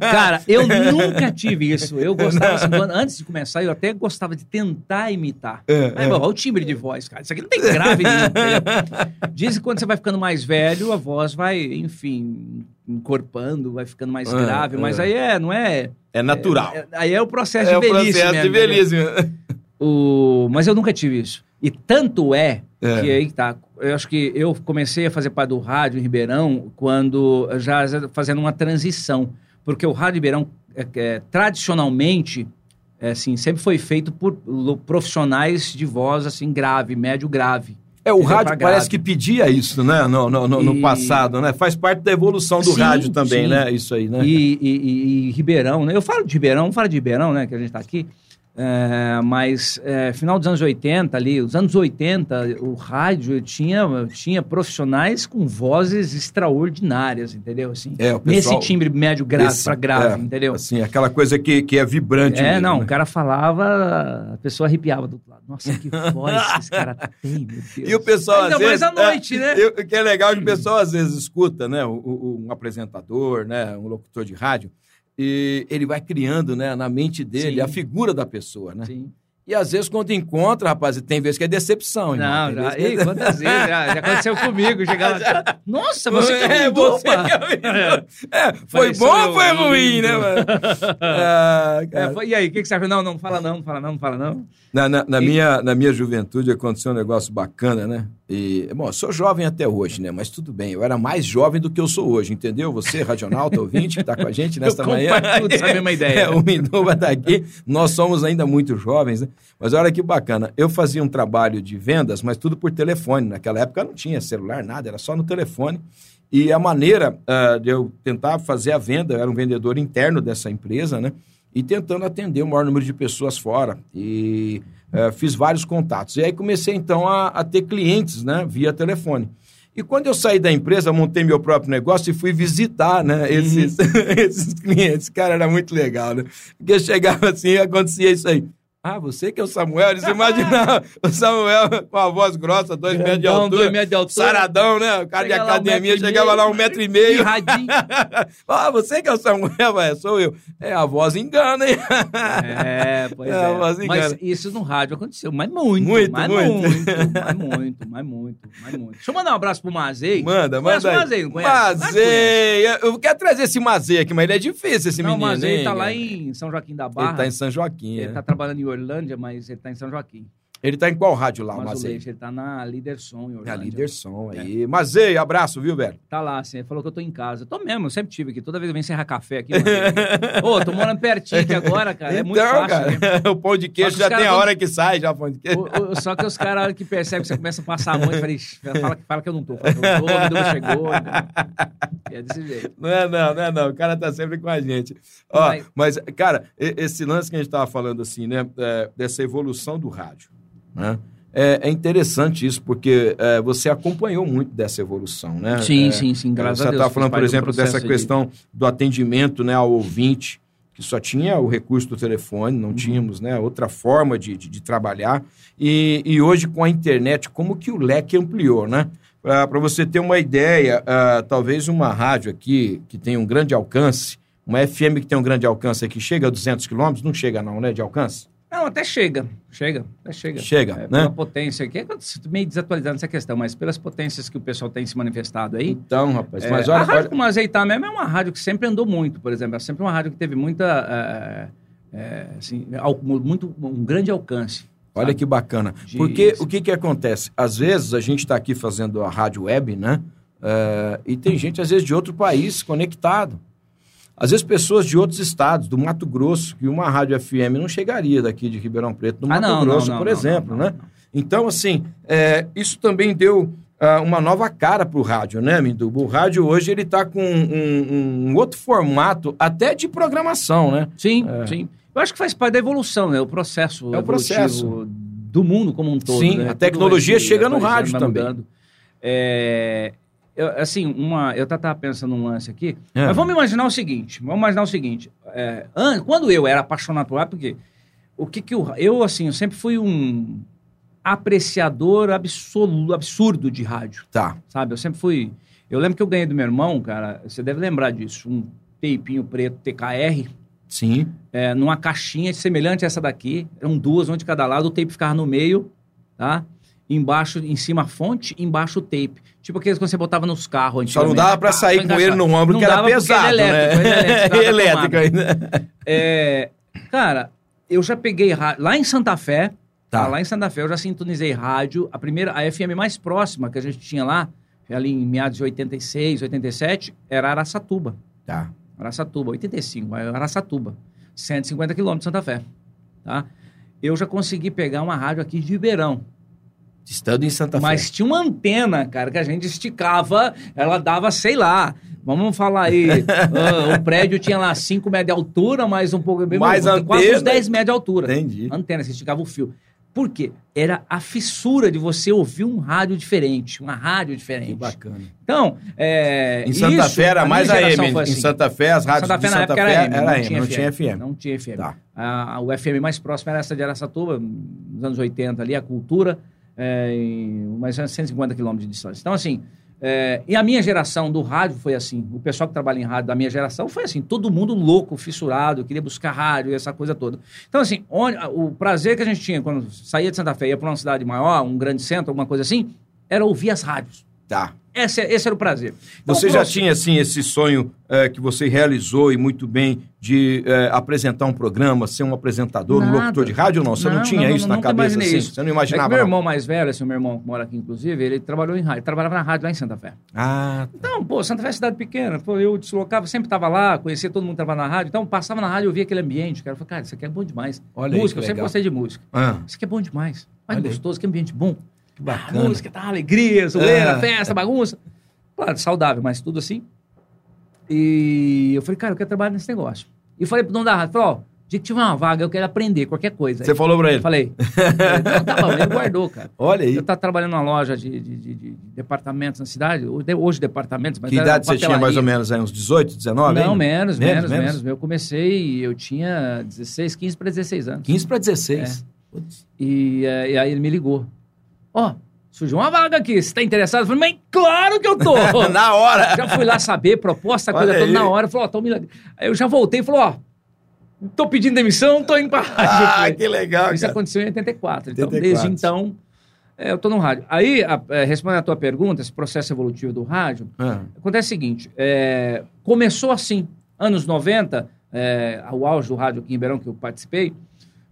Speaker 4: Cara, eu nunca tive isso. Eu gostava, assim, quando- antes de começar, eu até gostava de tentar imitar.
Speaker 3: É,
Speaker 4: Aí, bom, olha o timbre de voz, cara. Isso aqui não tem grave nenhum. Dizem que quando você vai ficando mais velho, a voz vai, enfim, encorpando, vai ficando mais
Speaker 3: É,
Speaker 4: grave. Mas
Speaker 3: é.
Speaker 4: aí é, não é...
Speaker 3: É natural.
Speaker 4: é- aí é o processo
Speaker 3: É o
Speaker 4: de velhice
Speaker 3: processo
Speaker 4: mesmo,
Speaker 3: de
Speaker 4: entendeu?
Speaker 3: velhice.
Speaker 4: O... Mas eu nunca tive isso. E tanto é,
Speaker 3: É.
Speaker 4: que aí tá. Eu acho que eu comecei a fazer parte do rádio em Ribeirão quando já fazendo uma transição. Porque o rádio Ribeirão, é, é, tradicionalmente, é, assim, sempre foi feito por profissionais de voz assim grave, médio grave.
Speaker 3: É, o rádio parece que pedia isso, né? No, no, no- no
Speaker 4: E-
Speaker 3: passado, né? Faz parte da evolução do
Speaker 4: Sim,
Speaker 3: rádio também,
Speaker 4: sim.
Speaker 3: né? Isso aí, né?
Speaker 4: E, e- e- Ribeirão, né? Eu falo de Ribeirão, falo de Ribeirão, né? Que a gente tá aqui. É, mas é, final dos anos 80 ali, os anos 80, o rádio tinha, tinha profissionais com vozes extraordinários, entendeu? Assim,
Speaker 3: É, pessoal-
Speaker 4: nesse timbre médio grave para grave,
Speaker 3: é,
Speaker 4: entendeu?
Speaker 3: Assim, aquela coisa que, que é vibrante
Speaker 4: É,
Speaker 3: mesmo,
Speaker 4: não,
Speaker 3: né?
Speaker 4: o cara falava, a pessoa arrepiava do outro lado. Nossa, que voz que esse cara tem, meu Deus.
Speaker 3: E o pessoal,
Speaker 4: Ainda
Speaker 3: às vezes...
Speaker 4: à noite,
Speaker 3: é,
Speaker 4: né?
Speaker 3: eu- O que é legal é que o pessoal, às vezes, escuta, né? o- o- um apresentador, né? Um locutor de rádio, e ele vai criando, né? Na mente dele
Speaker 4: Sim.
Speaker 3: a figura da pessoa, né?
Speaker 4: Sim.
Speaker 3: E às vezes, quando encontra, rapaz, tem vezes que é decepção. irmão.
Speaker 4: Não,
Speaker 3: Tem
Speaker 4: já,
Speaker 3: vezes que é-
Speaker 4: ei, quantas vezes? Já, já aconteceu comigo. Chegava. Nossa, você que é,
Speaker 3: É,
Speaker 4: Minduba.
Speaker 3: você que é. É, foi bom ou foi ruim, né, mano? Ah,
Speaker 4: É, foi- e aí, o que, que você acha? Não, não fala não, não fala não, não fala não.
Speaker 3: Na, na- na
Speaker 4: E-
Speaker 3: minha, na minha juventude aconteceu um negócio bacana, né? E, bom, eu sou jovem até hoje, né? Mas tudo bem, eu era mais jovem do que eu sou hoje, entendeu? Você, Radionauta, ouvinte, que está com a gente nesta
Speaker 4: Eu
Speaker 3: manhã.
Speaker 4: compartilho dessa mesma ideia.
Speaker 3: É, o Minuba tá aqui. Nós somos ainda muito jovens, né? Mas olha que bacana. Eu fazia um trabalho de vendas, mas tudo por telefone. Naquela época não tinha celular, nada, era só no telefone. E a maneira ah, de eu tentar fazer a venda, eu era um vendedor interno dessa empresa, né? E tentando atender o maior número de pessoas fora. E ah, fiz vários contatos. E aí comecei, então, a, a ter clientes, né? Via telefone. E quando eu saí da empresa, montei meu próprio negócio e fui visitar, né, esses, esses clientes. Cara, era muito legal, né? Porque chegava assim e acontecia isso aí. Ah, você que é o Samuel? Eles imaginavam o Samuel com a voz grossa, dois metros de altura.
Speaker 4: dois metros de altura.
Speaker 3: Saradão, né? O cara de
Speaker 4: Chega lá, um
Speaker 3: academia
Speaker 4: e
Speaker 3: chegava lá um metro e meio.
Speaker 4: Irradinho.
Speaker 3: ah, você que é o Samuel? Ué, sou eu. É, a voz engana, hein?
Speaker 4: É, pois
Speaker 3: É,
Speaker 4: é.
Speaker 3: mas engana.
Speaker 4: isso no rádio aconteceu, mas muito.
Speaker 3: Muito,
Speaker 4: mas
Speaker 3: muito.
Speaker 4: muito. Mas muito, mas muito, mas muito. Deixa eu mandar um abraço pro Mazei.
Speaker 3: Manda,
Speaker 4: Conhece
Speaker 3: manda.
Speaker 4: o
Speaker 3: aí.
Speaker 4: Mazei, não conhece? Conhece.
Speaker 3: Mazei. Eu quero trazer esse Mazei aqui, mas ele é difícil, esse
Speaker 4: Não, o
Speaker 3: menino.
Speaker 4: Mazei
Speaker 3: hein,
Speaker 4: tá lá
Speaker 3: cara?
Speaker 4: em São Joaquim da Barra.
Speaker 3: Ele tá em São Joaquim.
Speaker 4: Ele
Speaker 3: é.
Speaker 4: tá trabalhando em Orlândia, mas ele tá em São Joaquim.
Speaker 3: Ele tá em qual rádio lá,
Speaker 4: Mas o
Speaker 3: Mazei?
Speaker 4: Leite, ele tá na Liderson em
Speaker 3: É a Liderson aí. Mazei, abraço, viu, velho?
Speaker 4: Tá lá, assim, ele falou que eu tô em casa. Eu tô mesmo, eu sempre tive aqui. Toda vez eu venho encerrar café aqui. Ô, tô morando pertinho aqui agora, cara. É muito
Speaker 3: então,
Speaker 4: fácil.
Speaker 3: cara,
Speaker 4: né?
Speaker 3: o pão de queijo
Speaker 4: que
Speaker 3: já tem a hora que sai, já o pão de queijo.
Speaker 4: O- o- só que os caras que percebem que você começa a passar a mão e fala, "Ixi, fala, que- fala que eu não tô. Fala que eu não tô, o Edu chegou. É desse jeito.
Speaker 3: Não é não, não é não. O cara tá sempre com a gente. Ó,
Speaker 4: Mas-
Speaker 3: mas, cara, esse lance que a gente tava falando assim, né? é, dessa evolução do rádio, né? É, é interessante isso, porque é, você acompanhou muito dessa evolução, né?
Speaker 4: Sim,
Speaker 3: É,
Speaker 4: sim, sim, graças
Speaker 3: você
Speaker 4: a Deus.
Speaker 3: tá
Speaker 4: fiz
Speaker 3: falando, por exemplo, dessa
Speaker 4: de-
Speaker 3: questão do atendimento né, ao ouvinte, que só tinha o recurso do telefone,
Speaker 4: Uhum.
Speaker 3: não tínhamos né, outra forma de, de, de trabalhar. E, e hoje, com a internet, como que o leque ampliou, né? Para você ter uma ideia, ah, talvez uma rádio aqui que tem um grande alcance, uma FM que tem um grande alcance aqui, chega a 200 quilômetros? Não chega não, né, de alcance?
Speaker 4: Não, até chega. Chega, até chega.
Speaker 3: Chega,
Speaker 4: É,
Speaker 3: né?
Speaker 4: Pela potência aqui. É meio desatualizando essa questão, mas pelas potências que o pessoal tem se manifestado aí.
Speaker 3: Então, rapaz,
Speaker 4: É,
Speaker 3: mas
Speaker 4: a
Speaker 3: olha,
Speaker 4: rádio
Speaker 3: olha,
Speaker 4: como Azeitar mesmo é uma rádio que sempre andou muito, por exemplo. É sempre uma rádio que teve muita. é, é, assim, al- muito, um grande alcance.
Speaker 3: Olha
Speaker 4: sabe?
Speaker 3: que bacana.
Speaker 4: De-
Speaker 3: Porque o que, que acontece? Às vezes a gente está aqui fazendo a rádio web, né? É, e tem gente, às vezes, de outro país conectado. Às vezes, pessoas de outros estados, do Mato Grosso, que uma rádio FM não chegaria daqui de Ribeirão Preto, do
Speaker 4: Ah,
Speaker 3: Mato
Speaker 4: não,
Speaker 3: Grosso,
Speaker 4: não,
Speaker 3: por
Speaker 4: não,
Speaker 3: exemplo,
Speaker 4: não, não,
Speaker 3: né? Então, assim, é, isso também deu ah, uma nova cara para o rádio, né, Minduba? O rádio hoje ele está com um, um outro formato, até de programação, né?
Speaker 4: Sim, sim. Eu acho que faz parte da evolução, né? O processo.
Speaker 3: É o processo.
Speaker 4: Do mundo como um todo.
Speaker 3: Sim,
Speaker 4: né?
Speaker 3: a tecnologia chega no rádio também.
Speaker 4: É, eu, assim, uma, eu estava pensando num lance aqui.
Speaker 3: É.
Speaker 4: Mas vamos imaginar o seguinte: vamos imaginar o seguinte. é, an- quando eu era apaixonado por rádio, porque o que, que eu. Eu, assim, eu sempre fui um apreciador absoluto, absurdo de rádio
Speaker 3: Tá.
Speaker 4: sabe? Eu sempre fui. Eu lembro que eu ganhei do meu irmão, cara, você deve lembrar disso, um teipinho preto TKR,
Speaker 3: Sim.
Speaker 4: é, numa caixinha semelhante a essa daqui, eram duas, uma de cada lado, o tape ficava no meio, tá? Embaixo, em cima a fonte, embaixo o tape. Tipo aqueles que você botava nos carros
Speaker 3: Só não
Speaker 4: antigamente.
Speaker 3: dava pra
Speaker 4: Pá,
Speaker 3: sair
Speaker 4: pra
Speaker 3: com ele no ombro,
Speaker 4: Não
Speaker 3: que era pesado,
Speaker 4: ele é elétrico,
Speaker 3: né?
Speaker 4: ele é elétrico,
Speaker 3: ainda.
Speaker 4: É, cara, eu já peguei rádio. Lá em Santa Fé,
Speaker 3: Tá.
Speaker 4: lá em Santa Fé, eu já sintonizei rádio. A primeira, a FM mais próxima que a gente tinha lá, ali em meados de 86, 87, era Araçatuba.
Speaker 3: Tá.
Speaker 4: Araçatuba, 85, mas Araçatuba. 150 quilômetros de Santa Fé. Tá? Eu já consegui pegar uma rádio aqui de Ribeirão.
Speaker 3: Estando em Santa
Speaker 4: Mas
Speaker 3: Fé.
Speaker 4: tinha uma antena, cara, que a gente esticava, ela dava, sei lá, vamos falar aí, ah, o prédio tinha lá 5 metros de altura, mais um pouco,
Speaker 3: Mais
Speaker 4: quase
Speaker 3: antena.
Speaker 4: uns 10 metros de altura.
Speaker 3: Entendi.
Speaker 4: Antena, você esticava o fio. Por quê? Era a fissura de você ouvir um rádio diferente, uma rádio diferente.
Speaker 3: Que bacana.
Speaker 4: Então, é,
Speaker 3: Em Santa
Speaker 4: isso,
Speaker 3: Fé era mais AM.
Speaker 4: foi
Speaker 3: Em
Speaker 4: assim.
Speaker 3: Santa Fé, as rádios
Speaker 4: Santa Fé
Speaker 3: de Santa Fé
Speaker 4: era AM,
Speaker 3: era
Speaker 4: não,
Speaker 3: AM,
Speaker 4: tinha
Speaker 3: não
Speaker 4: FM.
Speaker 3: tinha FM.
Speaker 4: Não tinha FM.
Speaker 3: Tá.
Speaker 4: A, o FM mais próximo era essa de Araçatuba, nos anos 80 ali, a cultura, é, em menos 150 quilômetros de distância. Então, assim, é, e a minha geração do rádio foi assim, o pessoal que trabalha em rádio da minha geração foi assim, todo mundo louco, fissurado, queria buscar rádio e essa coisa toda. Então, assim, onde- o prazer que a gente tinha quando saía de Santa Fé ia para uma cidade maior, um grande centro, alguma coisa assim, era ouvir as rádios.
Speaker 3: Tá.
Speaker 4: Esse, esse era o prazer. Então,
Speaker 3: Você já tinha, assim, esse sonho eh, que você realizou e muito bem de eh, apresentar um programa, ser um apresentador, um
Speaker 4: Nada.
Speaker 3: locutor de rádio ou não? Você não, tinha isso na cabeça, assim?
Speaker 4: isso.
Speaker 3: Você não
Speaker 4: É
Speaker 3: imaginava,
Speaker 4: meu
Speaker 3: não?
Speaker 4: irmão mais velho, assim, meu irmão que mora aqui, inclusive, ele trabalhou em rádio, ele trabalhava na rádio lá em Santa Fé.
Speaker 3: Ah,
Speaker 4: Então, pô, Santa Fé é cidade pequena, pô, eu deslocava, sempre estava lá, conhecia todo mundo que trabalhava na rádio, então passava na rádio, eu via aquele ambiente, cara, eu falei, cara, isso aqui é bom demais.
Speaker 3: Olha aí,
Speaker 4: música,
Speaker 3: que
Speaker 4: eu sempre gostei de música.
Speaker 3: ah,
Speaker 4: Isso aqui é bom demais.
Speaker 3: Olha aí.
Speaker 4: gostoso, que ambiente bom.
Speaker 3: Que bacana.
Speaker 4: música, tá, alegria, zoeira,
Speaker 3: É.
Speaker 4: festa, bagunça. Claro, saudável, mas tudo assim. E eu falei, cara, eu quero trabalhar nesse negócio. E falei pro dono da rádio, falei, ó, dia que tiver uma vaga, eu quero aprender qualquer coisa.
Speaker 3: Você falou pra ele?
Speaker 4: Falei. Não, tá bom, ele guardou, cara.
Speaker 3: Olha aí.
Speaker 4: Eu tava trabalhando numa loja de, de- de- de departamentos na cidade, hoje departamentos, mas
Speaker 3: Que idade você tinha mais ou menos aí? Uns 18, 19?
Speaker 4: Não, menos,
Speaker 3: Menos,
Speaker 4: menos,
Speaker 3: menos?
Speaker 4: menos, Eu comecei, eu tinha 16, 15 para 16 anos.
Speaker 3: 15 pra 16. Putz.
Speaker 4: E, eh, e aí ele me ligou. Ó, surgiu uma vaga aqui, você tá interessado? Eu falei, mas claro que eu tô!
Speaker 3: Na hora!
Speaker 4: já fui lá saber, proposta,
Speaker 3: Olha
Speaker 4: coisa toda
Speaker 3: aí.
Speaker 4: na hora. Falou, ó, tô me... lig- Aí eu já voltei e falou, ó, tô pedindo demissão, tô indo pra rádio. Eu
Speaker 3: Ah, que legal,
Speaker 4: Isso
Speaker 3: cara.
Speaker 4: aconteceu em 84. Então,
Speaker 3: 84.
Speaker 4: desde então, é, eu tô no rádio. Aí, a- é, respondendo a tua pergunta, esse processo evolutivo do rádio,
Speaker 3: Ah,
Speaker 4: acontece o seguinte, é, começou assim, anos 90, é, o auge do rádio aqui em Ribeirão, que eu participei,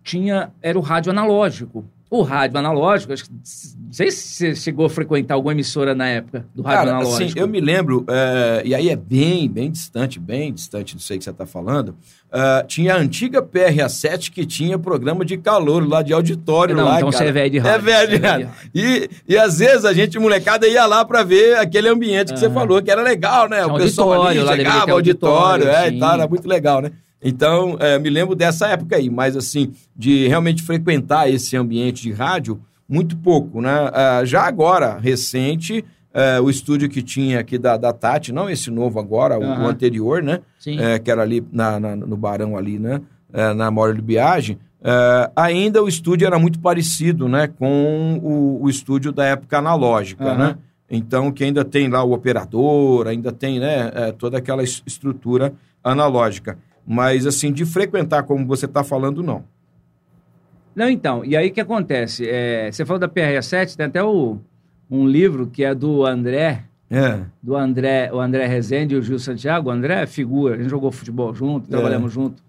Speaker 4: tinha, era o rádio analógico. O rádio analógico, acho que, não sei se você chegou a frequentar alguma emissora na época do rádio
Speaker 3: Cara,
Speaker 4: analógico.
Speaker 3: assim, eu me lembro, é, e aí é bem, bem distante, bem distante, não sei o que você está falando. é, tinha a antiga PRA7 que tinha programa de calor lá de auditório
Speaker 4: Não,
Speaker 3: lá.
Speaker 4: então
Speaker 3: cara.
Speaker 4: você é velho de
Speaker 3: É
Speaker 4: rádio,
Speaker 3: velho de
Speaker 4: você é velho de
Speaker 3: rádio. E, e às vezes a gente, molecada, ia lá para ver aquele ambiente que você falou, que era legal, né?
Speaker 4: Tinha
Speaker 3: o pessoal ali chegava, auditório,
Speaker 4: auditório,
Speaker 3: é, e tal, era muito legal, né? Então, é, me lembro dessa época aí, mas assim, de realmente frequentar esse ambiente de rádio, muito pouco, né? Ah, já agora, recente, é, o estúdio que tinha aqui da, da Tati, não esse novo agora, o- o, anterior, né?
Speaker 4: Sim.
Speaker 3: É, que era ali na, na- no Barão ali, né? É, na Mora de Biagem. é, ainda o estúdio era muito parecido, né? Com o, o estúdio da época analógica,
Speaker 4: Aham.
Speaker 3: né? Então, que ainda tem lá o operador, ainda tem, né? é, toda aquela es- estrutura analógica. Mas, assim, de frequentar como você está falando, não.
Speaker 4: Não, então, e aí o que acontece? É, você falou da PRA7, tem até o, um livro que é do André,
Speaker 3: É.
Speaker 4: do André, o André Rezende e o Gil Santiago. O André é figura, a gente jogou futebol junto,
Speaker 3: É.
Speaker 4: trabalhamos junto.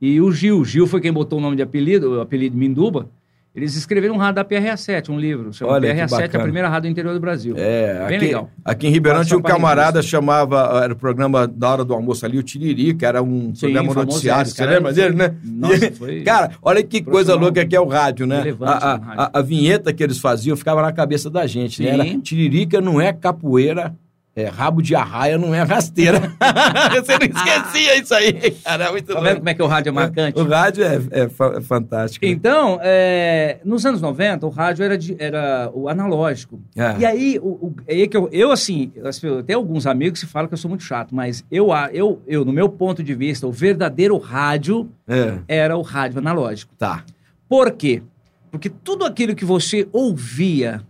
Speaker 4: E o Gil, Gil foi quem botou o nome de apelido, o apelido Minduba. Eles escreveram um rádio da PRA7, um livro,
Speaker 3: Olha, que
Speaker 4: PRA7, a primeira rádio do interior do Brasil.
Speaker 3: É,
Speaker 4: Bem
Speaker 3: aqui,
Speaker 4: legal.
Speaker 3: aqui em Ribeirão tinha um camarada chamava, era o programa da hora do almoço ali, o Tiriri, que era um
Speaker 4: Sim,
Speaker 3: programa noticiário. Você
Speaker 4: cara
Speaker 3: lembra
Speaker 4: foi-
Speaker 3: dele, né?
Speaker 4: Nossa, foi
Speaker 3: Cara, olha que coisa louca que é o rádio, né?
Speaker 4: relevante
Speaker 3: A, a-
Speaker 4: rádio.
Speaker 3: a- a vinheta que eles faziam ficava na cabeça da gente, né? Era. Tiririca não é capoeira, é rabo de arraia não é rasteira. Você não esquecia isso aí, cara. Muito
Speaker 4: Tá vendo como é que o rádio é marcante?
Speaker 3: O rádio é, é é fantástico. né?
Speaker 4: Então, é, nos anos 90, o rádio era, de- era o analógico.
Speaker 3: É.
Speaker 4: E aí, o, o- é aí que eu, eu, assim, tenho alguns amigos que falam que eu sou muito chato, mas eu, eu, eu, no meu ponto de vista, o verdadeiro rádio era o rádio analógico.
Speaker 3: tá.
Speaker 4: Por quê? Porque tudo aquilo que você ouvia,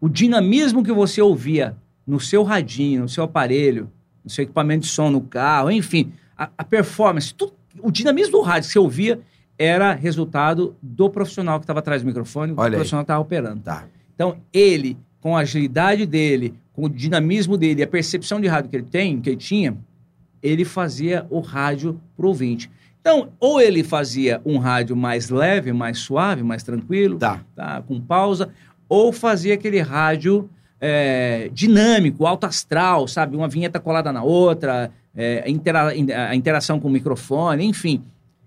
Speaker 4: o dinamismo que você ouvia no seu radinho, no seu aparelho, no seu equipamento de som no carro, enfim, a, a performance, tudo, o dinamismo do rádio que você ouvia era resultado do profissional que estava atrás do microfone, do
Speaker 3: Olha aí.
Speaker 4: profissional que estava operando.
Speaker 3: Tá.
Speaker 4: Então, ele, com a agilidade dele, com o dinamismo dele, a percepção de rádio que ele tem, que ele tinha, ele fazia o rádio pro ouvinte. Então, ou ele fazia um rádio mais leve, mais suave, mais tranquilo,
Speaker 3: Tá.
Speaker 4: tá, com pausa, ou fazia aquele rádio é, dinâmico, alto astral, sabe? Uma vinheta colada na outra, é, intera- a interação com o microfone, enfim.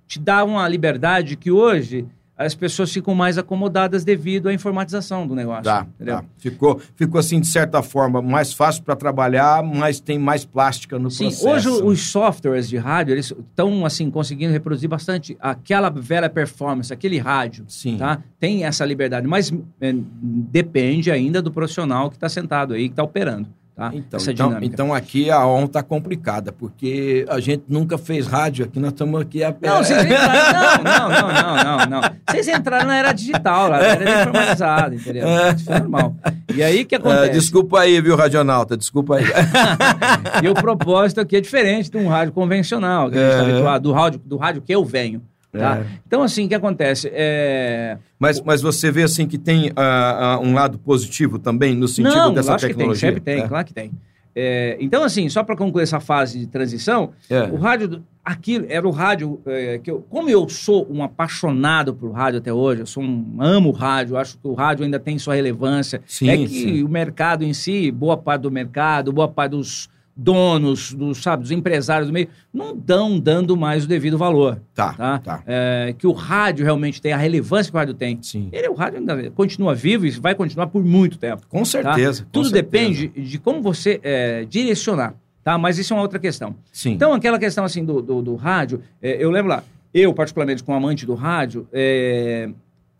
Speaker 4: Te dá uma liberdade que hoje as pessoas ficam mais acomodadas devido à informatização do negócio.
Speaker 3: Tá, tá. Ficou, ficou assim, de certa forma, mais fácil para trabalhar, mas tem mais plástica no
Speaker 4: Sim,
Speaker 3: processo.
Speaker 4: hoje os softwares de rádio, eles estão, assim, conseguindo reproduzir bastante aquela velha performance, aquele rádio,
Speaker 3: Sim.
Speaker 4: tá? Tem essa liberdade, mas é, depende ainda do profissional que está sentado aí, que está operando, tá?
Speaker 3: Então,
Speaker 4: essa
Speaker 3: então, então aqui a ON tá complicada, porque a gente nunca fez rádio aqui, nós estamos aqui... A...
Speaker 4: Não, vocês entraram, não, não, não, não, não, não. Vocês entraram na era digital, lá, na era informatizada, entendeu? Isso é normal. E aí, o que acontece?
Speaker 3: desculpa aí, viu, Radionauta, desculpa aí.
Speaker 4: E o propósito aqui é diferente de um rádio convencional, que a gente está
Speaker 3: É.
Speaker 4: habituado, do rádio, do rádio que eu venho. Tá?
Speaker 3: É.
Speaker 4: Então, assim, o que acontece? É...
Speaker 3: mas, mas você vê, assim, que tem ah, ah, um lado positivo também, no sentido
Speaker 4: Não,
Speaker 3: dessa
Speaker 4: acho que tem,
Speaker 3: tecnologia?
Speaker 4: sempre tem,
Speaker 3: É.
Speaker 4: claro que tem. É, então, assim, só para concluir essa fase de transição,
Speaker 3: É.
Speaker 4: o rádio, aquilo era o rádio é, que eu, como eu sou um apaixonado por rádio até hoje, eu sou um amo o rádio, acho que o rádio ainda tem sua relevância.
Speaker 3: Sim,
Speaker 4: é que
Speaker 3: sim.
Speaker 4: o mercado em si, boa parte do mercado, boa parte dos donos, dos, sabe, dos empresários do meio, não estão dando mais o devido valor.
Speaker 3: Tá,
Speaker 4: Tá?
Speaker 3: tá.
Speaker 4: É, que o rádio realmente tem, a relevância que o rádio tem.
Speaker 3: Sim.
Speaker 4: Ele, o rádio ainda continua vivo e vai continuar por muito tempo.
Speaker 3: Com
Speaker 4: tá?
Speaker 3: certeza. com
Speaker 4: Tudo
Speaker 3: certeza.
Speaker 4: depende de como você é, direcionar, tá? Mas isso é uma outra questão.
Speaker 3: Sim.
Speaker 4: Então, aquela questão assim do, do, do rádio, é, eu lembro lá, eu, particularmente, como amante do rádio, é,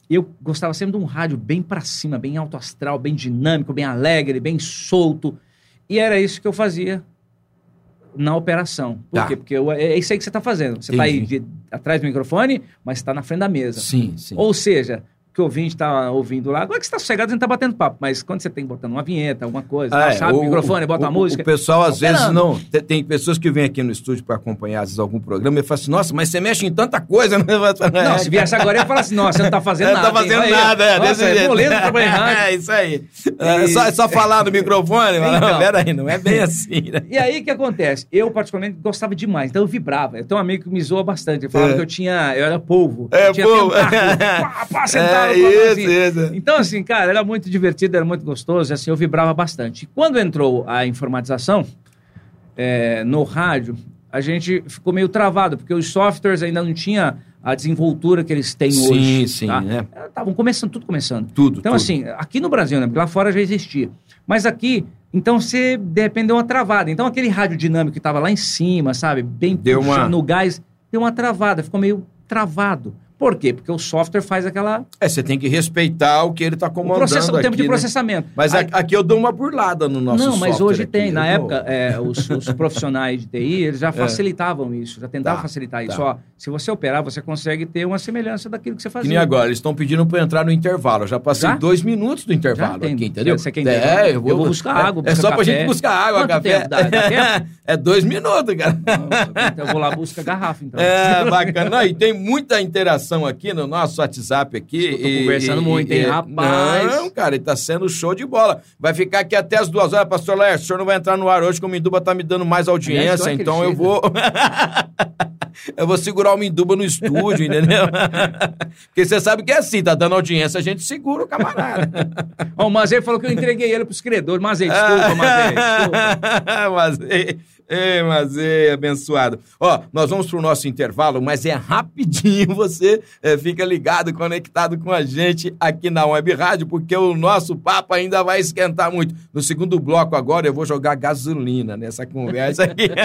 Speaker 4: eu gostava sempre de um rádio bem pra cima, bem alto astral, bem dinâmico, bem alegre, bem solto. E era isso que eu fazia na operação. Por
Speaker 3: Tá.
Speaker 4: quê? Porque eu- é isso aí que você está fazendo. Você está aí de- atrás do microfone, mas está na frente da mesa.
Speaker 3: Sim, sim.
Speaker 4: Ou seja, que o ouvinte está ouvindo lá, agora que você está sossegado, a gente está batendo papo, mas quando você tem botando uma vinheta, alguma coisa,
Speaker 3: Ah,
Speaker 4: tá,
Speaker 3: é,
Speaker 4: sabe, o, microfone, bota
Speaker 3: o-
Speaker 4: uma música.
Speaker 3: O pessoal, às
Speaker 4: Tá
Speaker 3: vezes, não. Tem, tem pessoas que vêm aqui no estúdio para acompanhar, às vezes, algum programa e falam assim: nossa, mas você mexe em tanta coisa, né?
Speaker 4: Não, se viesse agora, eu ia falar assim, nossa, você não tá fazendo
Speaker 3: É,
Speaker 4: nada.
Speaker 3: Não tá
Speaker 4: hein?
Speaker 3: fazendo nada, é,
Speaker 4: nossa,
Speaker 3: desse
Speaker 4: é
Speaker 3: jeito.
Speaker 4: rádio.
Speaker 3: É, isso aí. É, só, é só falar no microfone, mas não,
Speaker 4: Então.
Speaker 3: peraí, não é bem assim, né?
Speaker 4: E aí, o que acontece? Eu, particularmente, gostava demais, então eu vibrava. Eu tenho um amigo que me zoa bastante, ele falava
Speaker 3: É.
Speaker 4: que eu tinha, eu era polvo.
Speaker 3: É,
Speaker 4: eu tinha
Speaker 3: polvo.
Speaker 4: tentáculo, pá, pá, sentado,
Speaker 3: É, isso, isso.
Speaker 4: Então, assim, cara, era muito divertido, era muito gostoso, assim, eu vibrava bastante. Quando entrou a informatização é, no rádio, a gente ficou meio travado, porque os softwares ainda não tinham a desenvoltura que eles têm
Speaker 3: Sim,
Speaker 4: hoje.
Speaker 3: sim,
Speaker 4: tá?
Speaker 3: né?
Speaker 4: Estavam começando, tudo começando.
Speaker 3: Tudo.
Speaker 4: Então,
Speaker 3: tudo.
Speaker 4: assim, aqui no Brasil, né? Porque lá fora já existia. Mas aqui, então você, de repente, deu uma travada. Então, aquele rádio dinâmico que estava lá em cima, sabe? Bem
Speaker 3: Deu uma-
Speaker 4: puxando no gás, deu uma travada, ficou meio travado. Por quê? Porque o software faz aquela.
Speaker 3: É, você tem que respeitar o que ele está
Speaker 4: O,
Speaker 3: comandando.
Speaker 4: processa- o tempo
Speaker 3: aqui,
Speaker 4: de
Speaker 3: né?
Speaker 4: processamento.
Speaker 3: Mas
Speaker 4: Aí-
Speaker 3: a- aqui eu dou uma burlada no nosso
Speaker 4: não, mas hoje
Speaker 3: aqui.
Speaker 4: tem. Na
Speaker 3: Eu
Speaker 4: época, é, os, os profissionais de TI, eles já facilitavam isso, já tentavam
Speaker 3: Tá,
Speaker 4: facilitar
Speaker 3: tá.
Speaker 4: isso. Ó, se você operar, você consegue ter uma semelhança daquilo que você
Speaker 3: Que
Speaker 4: fazia.
Speaker 3: nem agora, eles estão pedindo para entrar no intervalo. Eu já passei
Speaker 4: Já?
Speaker 3: dois minutos do intervalo
Speaker 4: Já tem.
Speaker 3: aqui, entendeu?
Speaker 4: Você quer?
Speaker 3: É,
Speaker 4: Eu vou buscar água,
Speaker 3: É
Speaker 4: buscar
Speaker 3: só pra
Speaker 4: café.
Speaker 3: gente buscar água,
Speaker 4: Quanto
Speaker 3: café.
Speaker 4: tempo? Dá- dá tempo?
Speaker 3: É dois minutos, cara.
Speaker 4: Então eu vou lá buscar garrafa, então.
Speaker 3: É, bacana. E tem muita interação aqui no nosso WhatsApp aqui.
Speaker 4: Eu tô
Speaker 3: e-
Speaker 4: conversando
Speaker 3: e-
Speaker 4: muito, hein, rapaz?
Speaker 3: Não, cara, ele tá sendo show de bola. Vai ficar aqui até as duas horas. Pastor Laércio, o senhor não vai entrar no ar hoje, que o Minduba tá me dando mais audiência, então eu vou... eu vou segurar o Minduba no estúdio, entendeu? Porque você sabe que é assim, tá dando audiência, a gente segura o camarada.
Speaker 4: Ó, o Mazei falou que eu entreguei ele pros credores. Mazei, desculpa, Mazei, desculpa.
Speaker 3: Mazei, ei, Mazei, abençoado. Ó, nós vamos pro nosso intervalo, mas é rapidinho, você é, fica ligado, conectado com a gente aqui na Web Rádio, porque o nosso papo ainda vai esquentar muito. No segundo bloco agora eu vou jogar gasolina nessa conversa aqui.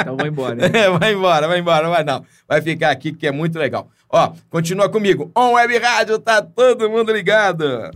Speaker 4: Então vou embora. hein?
Speaker 3: É, vai embora, vai embora, vai não. Vai ficar aqui que é muito legal. Ó, continua comigo. On Web Rádio, tá todo mundo ligado.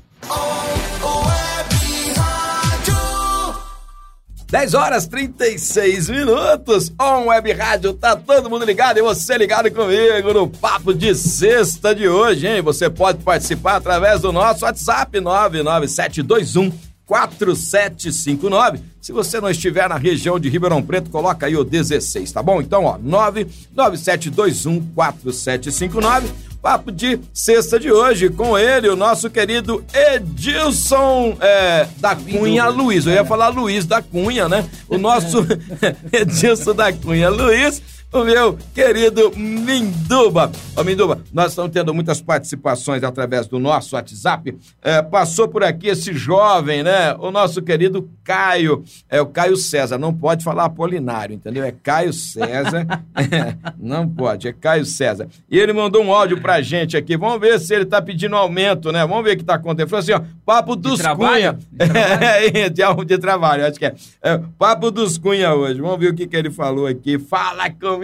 Speaker 3: 10 horas 36 minutos. On Web Rádio, tá todo mundo ligado e você ligado comigo no Papo de Sexta de hoje, hein? Você pode participar através do nosso WhatsApp 99721 4759. Se você não estiver na região de Ribeirão Preto, coloca aí o 16, tá bom? Então, ó, 99721 4759. Papo de sexta de hoje com ele, o nosso querido Edilson é, da Cunha Luiz. Eu ia falar Luiz da Cunha, né? O nosso Edilson da Cunha Luiz o meu querido Minduba. Ô, Minduba, nós estamos tendo muitas participações através do nosso WhatsApp. É, passou por aqui esse jovem, né? O nosso querido Caio. É o Caio César. Não pode falar Apolinário, entendeu? É Caio César. É, não pode, é Caio César. E ele mandou um áudio pra gente aqui. Vamos ver se ele tá pedindo aumento, né? Vamos ver o que tá acontecendo. Ele falou assim, ó, papo dos
Speaker 4: trabalho?
Speaker 3: Cunha.
Speaker 4: De trabalho?
Speaker 3: É, de, algo de trabalho, acho que é. É, Papo dos Cunha hoje. Vamos ver o que, que ele falou aqui. Fala comigo,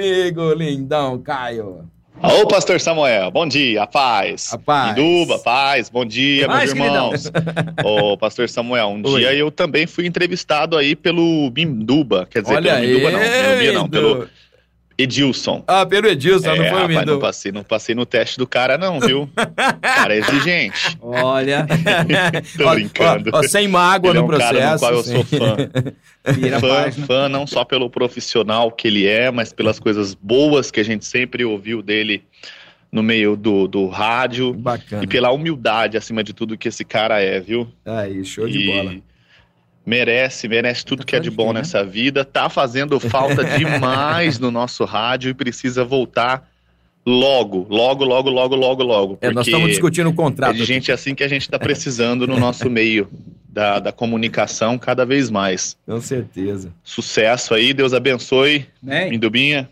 Speaker 3: lindão, Caio.
Speaker 6: Ô, pastor Samuel, bom dia, paz.
Speaker 3: A paz.
Speaker 6: Induba, paz, bom dia, meus irmãos. Ô, pastor Samuel, um
Speaker 3: Oi.
Speaker 6: dia eu também fui entrevistado aí pelo Minduba, quer dizer,
Speaker 3: Olha
Speaker 6: pelo Minduba não, Minduba não, pelo Edilson.
Speaker 3: Ah, pelo Edilson, não
Speaker 6: É,
Speaker 3: foi o
Speaker 6: rapaz, não passei, não passei no teste do cara não, viu? O cara é exigente.
Speaker 4: Olha,
Speaker 6: Tô
Speaker 3: Ó,
Speaker 6: brincando.
Speaker 3: ó, ó, sem mágoa
Speaker 6: Ele é
Speaker 3: no
Speaker 6: um cara no
Speaker 3: processo.
Speaker 6: qual eu sou fã. fã, fã não só pelo profissional que ele é, mas pelas coisas boas que a gente sempre ouviu dele no meio do, do rádio
Speaker 3: Bacana.
Speaker 6: e pela humildade, acima de tudo, que esse cara é, viu?
Speaker 3: Aí, show de
Speaker 6: E
Speaker 3: bola.
Speaker 6: Merece, merece tudo que é de bom
Speaker 4: né?
Speaker 6: nessa vida. Tá fazendo falta demais no nosso rádio e precisa voltar logo, logo, logo, logo, logo, logo.
Speaker 3: É, nós estamos discutindo o
Speaker 6: é
Speaker 3: contrato.
Speaker 6: de gente assim que a gente tá precisando no nosso meio da, da comunicação cada vez mais.
Speaker 3: Com certeza.
Speaker 6: Sucesso aí, Deus abençoe. Mindubinha,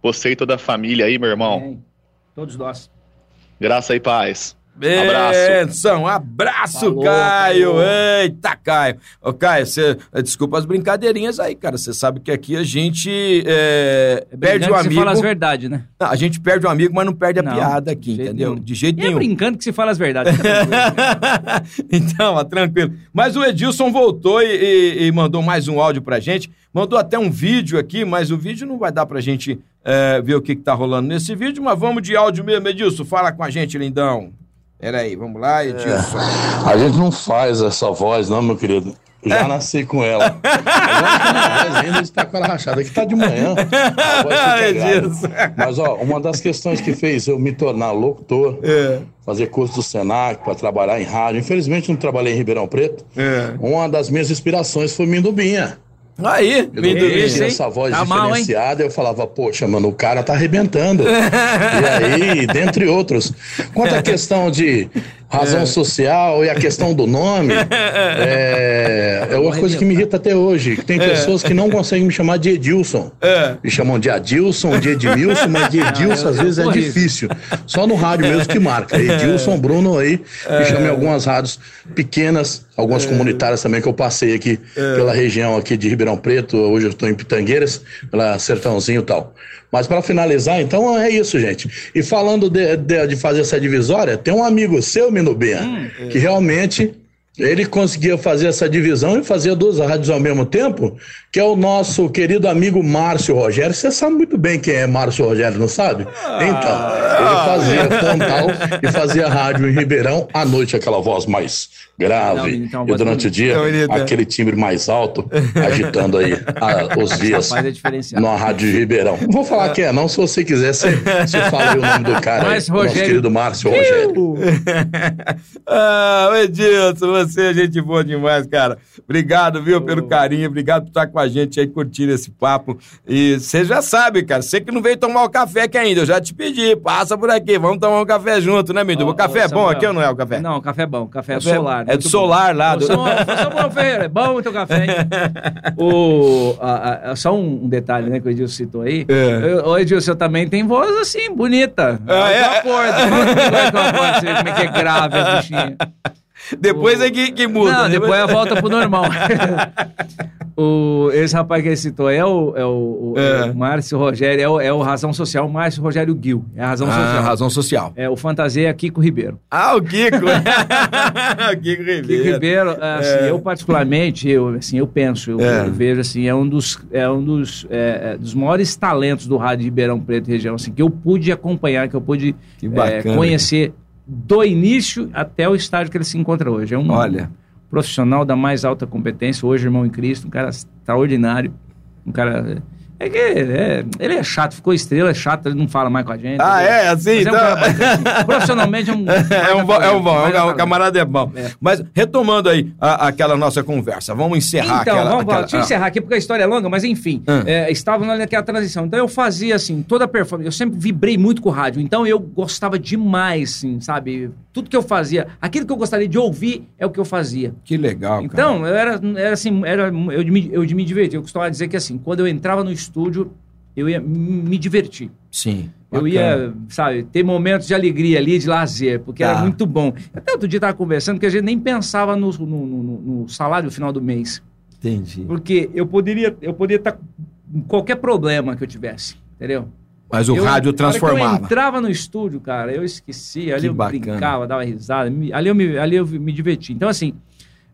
Speaker 6: você e toda a família aí, meu irmão.
Speaker 4: Bem, Todos nós.
Speaker 6: Graça e paz.
Speaker 3: Benção, abraço,
Speaker 4: Falou,
Speaker 3: Caio.
Speaker 4: falou.
Speaker 3: Eita, Caio. Ô, Caio, você, desculpa as brincadeirinhas aí, cara. Você sabe que aqui a gente é, perde o
Speaker 4: que
Speaker 3: amigo.
Speaker 4: se fala as verdades, né?
Speaker 3: Não, a gente perde o amigo, mas não perde a
Speaker 4: Não,
Speaker 3: piada
Speaker 4: de
Speaker 3: aqui,
Speaker 4: jeito
Speaker 3: entendeu?
Speaker 4: nenhum.
Speaker 3: De jeito
Speaker 4: E é
Speaker 3: nenhum.
Speaker 4: brincando que se fala as verdades.
Speaker 3: então, ó, tranquilo. Mas o Edilson voltou e, e- e mandou mais um áudio pra gente. Mandou até um vídeo aqui, mas o vídeo não vai dar pra gente é, ver o que, que tá rolando nesse vídeo, mas vamos de áudio mesmo. Edilson, fala com a gente, lindão. Pera aí, vamos lá, Edilson.
Speaker 5: A gente não faz essa voz, não, meu querido. Já nasci com ela. Mas ainda está com ela rachada. Aqui tá de manhã.
Speaker 3: Edilson.
Speaker 5: Mas, ó, uma das questões que fez eu me tornar locutor,
Speaker 3: É.
Speaker 5: fazer curso do Senac para trabalhar em rádio. Infelizmente, não trabalhei em Ribeirão Preto.
Speaker 3: É.
Speaker 5: Uma das minhas inspirações foi Mindubinha.
Speaker 3: Aí,
Speaker 5: Eu
Speaker 4: hein?
Speaker 5: essa voz
Speaker 4: Tá mal,
Speaker 5: diferenciada, eu falava, poxa, mano, o cara tá arrebentando. e aí, dentre outros. Quanto à questão de razão social e a questão do nome, é, é uma coisa que me irrita até hoje. que Tem pessoas que não conseguem me chamar de Edilson. Me chamam de Adilson, de Edmilson, mas de Edilson
Speaker 4: eu-
Speaker 5: às vezes é difícil. Só no rádio mesmo que marca. Edilson, Bruno aí, me chama em algumas rádios pequenas, algumas comunitárias também que eu passei aqui pela região aqui de Ribeirão Preto. Hoje eu estou em Pitangueiras, pela Sertãozinho e tal. Mas para finalizar, então é isso, gente. E falando de, de, de fazer essa divisória, tem um amigo seu, Minubinha, que realmente ele conseguia fazer essa divisão e fazer duas rádios ao mesmo tempo, que é o nosso querido amigo Márcio Rogério. Você sabe muito bem quem é Márcio Rogério, não sabe? Então, ele fazia Pontal e fazia rádio em Ribeirão, à noite aquela voz mais grave,
Speaker 4: Não, então,
Speaker 5: e durante o dia
Speaker 3: bonita.
Speaker 5: aquele timbre mais alto, agitando aí a- os dias
Speaker 4: é
Speaker 5: na rádio de Ribeirão. Não vou falar quem é, não. Se você quiser, você, você fala aí o nome do cara. aí,
Speaker 4: Márcio
Speaker 5: o nosso
Speaker 4: Rogério.
Speaker 5: querido Márcio Rogério.
Speaker 3: ah, o Edilson, você é gente boa demais, cara. Obrigado, viu, pelo carinho. Obrigado por estar com a gente aí, curtindo esse papo. E você já sabe, cara, você que não veio tomar o café aqui ainda, eu já te pedi, passa por aqui, vamos tomar um café junto, né, Mindu?
Speaker 4: Ó,
Speaker 3: O café é bom
Speaker 4: Samuel.
Speaker 3: aqui ou não é o café?
Speaker 4: Não, café é bom. Café é
Speaker 3: Café
Speaker 4: solar.
Speaker 3: é do
Speaker 4: bom.
Speaker 3: solar lá,
Speaker 4: Ô,
Speaker 3: do-
Speaker 4: Samuel, Samuel Ferreira, é bom o teu café, hein? o, a- a- só um, detalhe, né, que o Edilson citou aí.
Speaker 3: É.
Speaker 4: Eu- Ô, Edilson, também tem voz assim, bonita.
Speaker 3: Ah, é?
Speaker 4: Acorda. Você vê como é que é grave a bichinha.
Speaker 3: Depois é que, que muda.
Speaker 4: Não,
Speaker 3: né?
Speaker 4: depois ela volta pro normal. o, esse rapaz que ele citou é o, é o, o-
Speaker 3: É.
Speaker 4: o Márcio Rogério, é o, é o Razão Social, Márcio Rogério Gil. É a Razão
Speaker 3: Ah,
Speaker 4: Social.
Speaker 3: razão social.
Speaker 4: É o Fantasia Kiko Ribeiro.
Speaker 3: Ah, o Kiko. o Kiko Ribeiro.
Speaker 4: Kiko Ribeiro, assim, eu particularmente, eu, assim, eu penso, eu,
Speaker 3: É.
Speaker 4: eu vejo assim, é um dos, é um dos, é, é, dos maiores talentos do rádio de Ribeirão Preto e região, assim, que eu pude acompanhar, que eu pude
Speaker 3: Que
Speaker 4: é,
Speaker 3: bacana,
Speaker 4: conhecer do início até o estágio que ele se encontra hoje. É um
Speaker 3: Olha.
Speaker 4: profissional da mais alta competência, hoje irmão em Cristo, um cara extraordinário, um cara... É que é, ele é chato, ficou estrela, é chato, ele não fala mais com a gente.
Speaker 3: Ah,
Speaker 4: ele-
Speaker 3: é? Assim,
Speaker 4: Mas é um
Speaker 3: então...
Speaker 4: cara assim. Profissionalmente é um...
Speaker 3: É um bom, é um bom, é um, camarada é bom.
Speaker 4: É.
Speaker 3: Mas retomando aí a- aquela nossa conversa, vamos encerrar
Speaker 4: Então,
Speaker 3: aquela...
Speaker 4: vamos,
Speaker 3: aquela-
Speaker 4: deixa eu
Speaker 3: ah.
Speaker 4: encerrar aqui porque a história é longa, mas enfim,
Speaker 3: Ah.
Speaker 4: é, estava naquela transição. Então eu fazia assim, toda a performance, eu sempre vibrei muito com o rádio, então eu gostava demais, assim, sabe? Tudo que eu fazia, aquilo que eu gostaria de ouvir é o que eu fazia.
Speaker 3: Que legal, cara.
Speaker 4: Então, eu era, era assim, era, eu, eu de me divertir. Eu costumava dizer que assim, quando eu entrava no estúdio, eu ia me divertir.
Speaker 3: Sim.
Speaker 4: Eu
Speaker 3: bacana.
Speaker 4: ia, sabe, ter momentos de alegria ali, de lazer, porque
Speaker 3: Tá.
Speaker 4: era muito bom. Até outro dia estava conversando que a gente nem pensava no, no, no- no salário final do mês.
Speaker 3: Entendi.
Speaker 4: Porque eu poderia eu poderia estar com qualquer problema que eu tivesse, entendeu?
Speaker 3: Mas o
Speaker 4: Eu-
Speaker 3: rádio
Speaker 4: que Eu
Speaker 3: transformava.
Speaker 4: entrava no estúdio, cara, eu esquecia, ali
Speaker 3: Que
Speaker 4: eu
Speaker 3: bacana.
Speaker 4: brincava, dava risada, ali eu me, ali eu me diverti. Então, assim,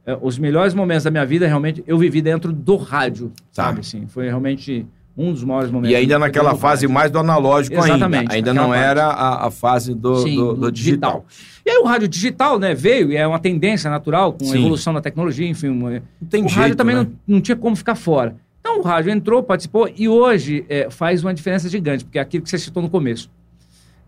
Speaker 4: eh, os melhores momentos da minha vida, realmente, eu vivi dentro do rádio,
Speaker 3: Tá.
Speaker 4: sabe? Assim, foi realmente um dos maiores momentos.
Speaker 3: E ainda naquela fase mais do analógico
Speaker 4: Exatamente,
Speaker 3: ainda. Ainda não
Speaker 4: parte.
Speaker 3: era a, a fase do,
Speaker 4: Sim,
Speaker 3: do, do digital.
Speaker 4: E aí o rádio digital, né, veio e é uma tendência natural com a
Speaker 3: Sim.
Speaker 4: evolução da tecnologia, enfim. uma- o
Speaker 3: jeito,
Speaker 4: rádio também
Speaker 3: né?
Speaker 4: não, não tinha como ficar fora. Então o rádio entrou, participou e hoje é, faz uma diferença gigante, porque é aquilo que você citou no começo.